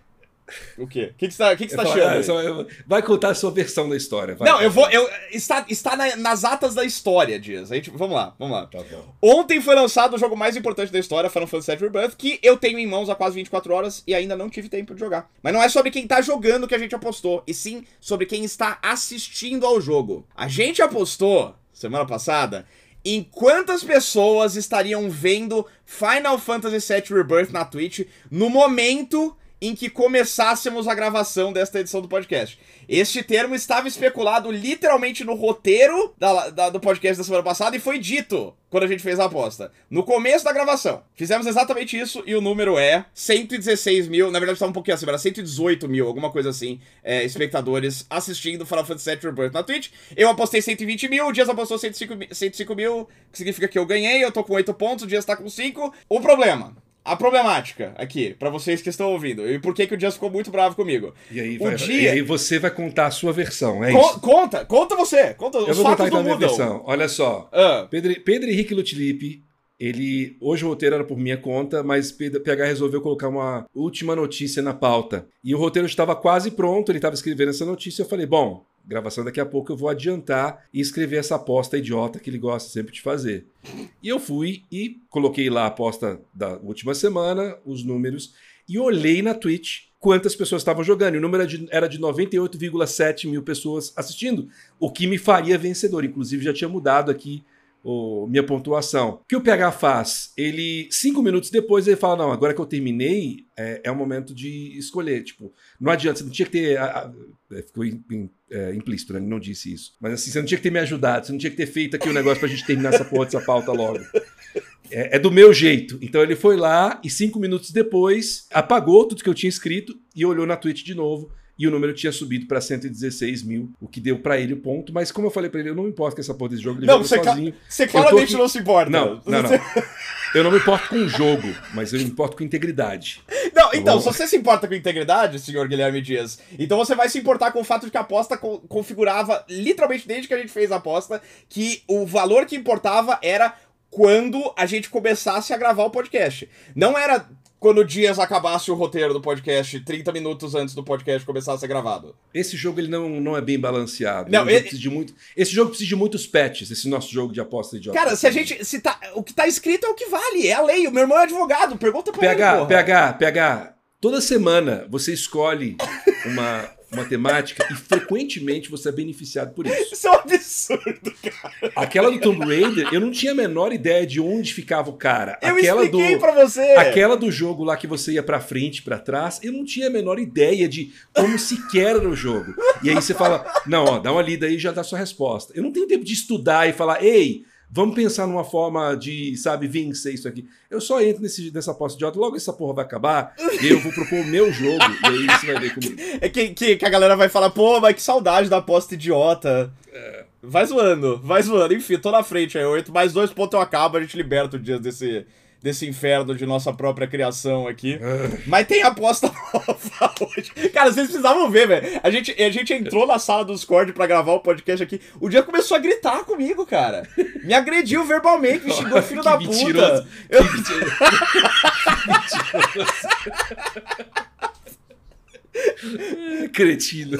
o quê? O que que você tá, o que que você tá Eu achando? ah, só- vai contar a sua versão da história. vai. Não, eu vou. Eu, está está na- nas atas da história, Dias. A gente, vamos lá, vamos lá. Tá. Ontem foi lançado o jogo mais importante da história, Final Fantasy VII Rebirth, que eu tenho em mãos há quase 24 horas e ainda não tive tempo de jogar. Mas não é sobre quem tá jogando que a gente apostou, e sim sobre quem está assistindo ao jogo. A gente apostou, semana passada, em quantas pessoas estariam vendo Final Fantasy VII Rebirth na Twitch no momento em que começássemos a gravação desta edição do podcast. Este termo estava especulado literalmente no roteiro da- da- do podcast da semana passada e foi dito quando a gente fez a aposta. No começo da gravação. Fizemos exatamente isso e o número é 116 mil. Na verdade, estava um pouquinho acima, era 118 mil, alguma coisa assim, é, espectadores assistindo Final Fantasy VII Rebirth na Twitch. Eu apostei 120 mil, o Dias apostou 105, mi- 105 mil, que significa que eu ganhei, eu tô com 8 pontos, o Dias tá com 5. O problema. A problemática aqui, pra vocês que estão ouvindo, e por que, que o Dias ficou muito bravo comigo. E aí, vai- dia- e aí você vai contar a sua versão, é isso? conta, conta você, conta, Eu os vou contar fatos então a minha versão. Olha só. Ah, Pedro, Pedro Henrique Lutilipe, ele. Hoje o roteiro era por minha conta, mas Pedro- PH resolveu colocar uma última notícia na pauta. E o roteiro estava quase pronto, ele estava escrevendo essa notícia. Eu falei, bom, gravação daqui a pouco eu vou adiantar e escrever essa aposta idiota que ele gosta sempre de fazer. E eu fui e coloquei lá a aposta da última semana, os números, e olhei na Twitch quantas pessoas estavam jogando. E o número era de, era de 98,7 mil pessoas assistindo, o que me faria vencedor. Inclusive, já tinha mudado aqui o- minha pontuação. O que o PH faz? Ele, cinco minutos depois, ele fala: Não, agora que eu terminei, é, é o momento de escolher. Tipo, não adianta, você não tinha que ter. a- a- é, ficou im- im- é, implícito, né? Ele não disse isso. Mas assim, você não tinha que ter me ajudado, você não tinha que ter feito aqui o negócio pra gente terminar essa porra pauta logo. É, é do meu jeito. Então ele foi lá e cinco minutos depois apagou tudo que eu tinha escrito e olhou na Twitch de novo. E o número tinha subido pra 116 mil, o que deu pra ele o ponto. Mas como eu falei pra ele, eu não me importo com essa porra desse jogo, ele Não, você, ca- sozinho. você Eu tô claramente aqui- não se importa. Não, não, não. Eu não me importo com o jogo, mas eu me importo com integridade. Não, então, Bom. se você se importa com integridade, senhor Guilherme Dias, então você vai se importar com o fato de que a aposta co- configurava, literalmente desde que a gente fez a aposta, que o valor que importava era quando a gente começasse a gravar o podcast. Não era quando o Dias acabasse o roteiro do podcast 30 minutos antes do podcast começar a ser gravado. Esse jogo ele não, não é bem balanceado. Não, Ele ele- de muito, esse jogo precisa de muitos patches, esse nosso jogo de aposta idiota. Cara, se a gente. Se tá, o que tá escrito é o que vale, é a lei. O meu irmão é advogado, pergunta pra ele. PH. PH, PH, toda semana você escolhe uma matemática e frequentemente você é beneficiado por isso. Isso é um absurdo, cara. Aquela do Tomb Raider, eu não tinha a menor ideia de onde ficava o cara. Eu Aquela expliquei do pra você. Aquela do jogo lá que você ia pra frente, pra trás, eu não tinha a menor ideia de como sequer era o jogo. E aí você fala, não, ó, dá uma lida aí e já dá sua resposta. Eu não tenho tempo de estudar e falar, ei, vamos pensar numa forma de, sabe, vencer isso aqui. Eu só entro nesse, nessa posse idiota, logo essa porra vai acabar, e eu vou propor o meu jogo, e aí você vai ver comigo. É que, que, que a galera vai falar, pô, mas que saudade da aposta idiota. Vai zoando, vai zoando. Enfim, tô na frente aí. Oito mais dois pontos eu acabo, a gente liberta o dia desse, desse inferno de nossa própria criação aqui. Mas tem aposta nova hoje. Cara, vocês precisavam ver, velho. A gente, a gente entrou na sala do Discord pra gravar o podcast aqui. O dia começou a gritar comigo, cara. Me agrediu verbalmente, me xingou filho Que da mentiroso. puta. Eu- Cretino.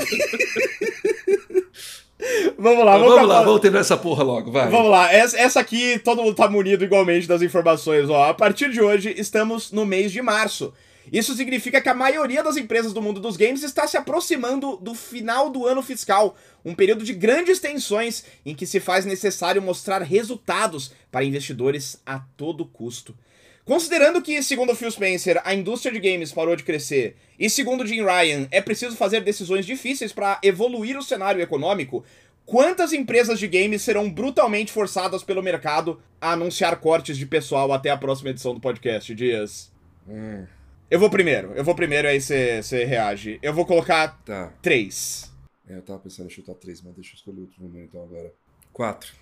Vamos lá, Mas vamos lá, acabar- vamos terminar essa porra logo, vai. Vamos lá, essa, essa aqui todo mundo tá munido igualmente das informações. Ó. A partir de hoje, estamos no mês de março. Isso significa que a maioria das empresas do mundo dos games está se aproximando do final do ano fiscal, um período de grandes tensões em que se faz necessário mostrar resultados para investidores a todo custo. Considerando que, segundo Phil Spencer, a indústria de games parou de crescer, e segundo Jim Ryan, é preciso fazer decisões difíceis para evoluir o cenário econômico, quantas empresas de games serão brutalmente forçadas pelo mercado a anunciar cortes de pessoal até a próxima edição do podcast, Dias? Hum, Eu vou primeiro, eu vou primeiro, aí você reage. Eu vou colocar tá. três. É, eu tava pensando em chutar três, mas deixa eu escolher outro número então agora. Quatro.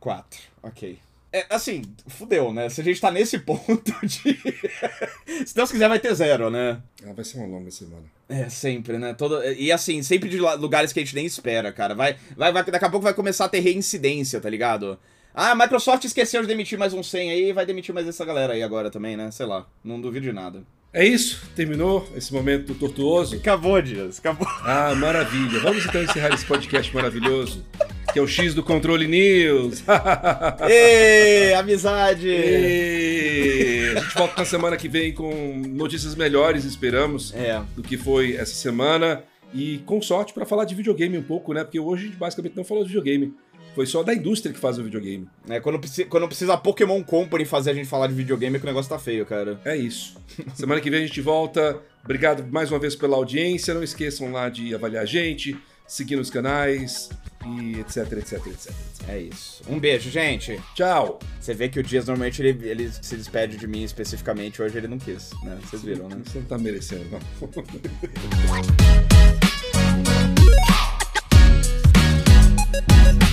Quatro, ok. É, assim, fudeu, né? Se a gente tá nesse ponto de. Se Deus quiser, vai ter zero, né? Ah, vai ser uma longa semana. É, sempre, né? Todo... E assim, sempre de lugares que a gente nem espera, cara. Vai, vai, vai, daqui a pouco vai começar a ter reincidência, tá ligado? Ah, a Microsoft esqueceu de demitir mais um 100 aí, vai demitir mais essa galera aí agora também, né? Sei lá, não duvido de nada. É isso? Terminou esse momento tortuoso? Acabou, Dias, acabou. Ah, maravilha. Vamos então encerrar esse podcast maravilhoso, que é o X do Controle News. Ê, amizade! E a gente volta na semana que vem com notícias melhores, esperamos, É, do que foi essa semana. E com sorte para falar de videogame um pouco, né? Porque hoje a gente basicamente não falou de videogame. Foi só da indústria que faz o videogame. É, quando, quando precisa Pokémon Company fazer a gente falar de videogame, que o negócio tá feio, cara. É isso. Semana que vem a gente volta. Obrigado mais uma vez pela audiência. Não esqueçam lá de avaliar a gente, seguir nos canais e etc, etc, etc, etc. É isso. Um beijo, gente. Tchau. Você vê que o Dias normalmente ele, ele se despede de mim especificamente, hoje ele não quis, né? Vocês viram, né? Você não tá merecendo, não.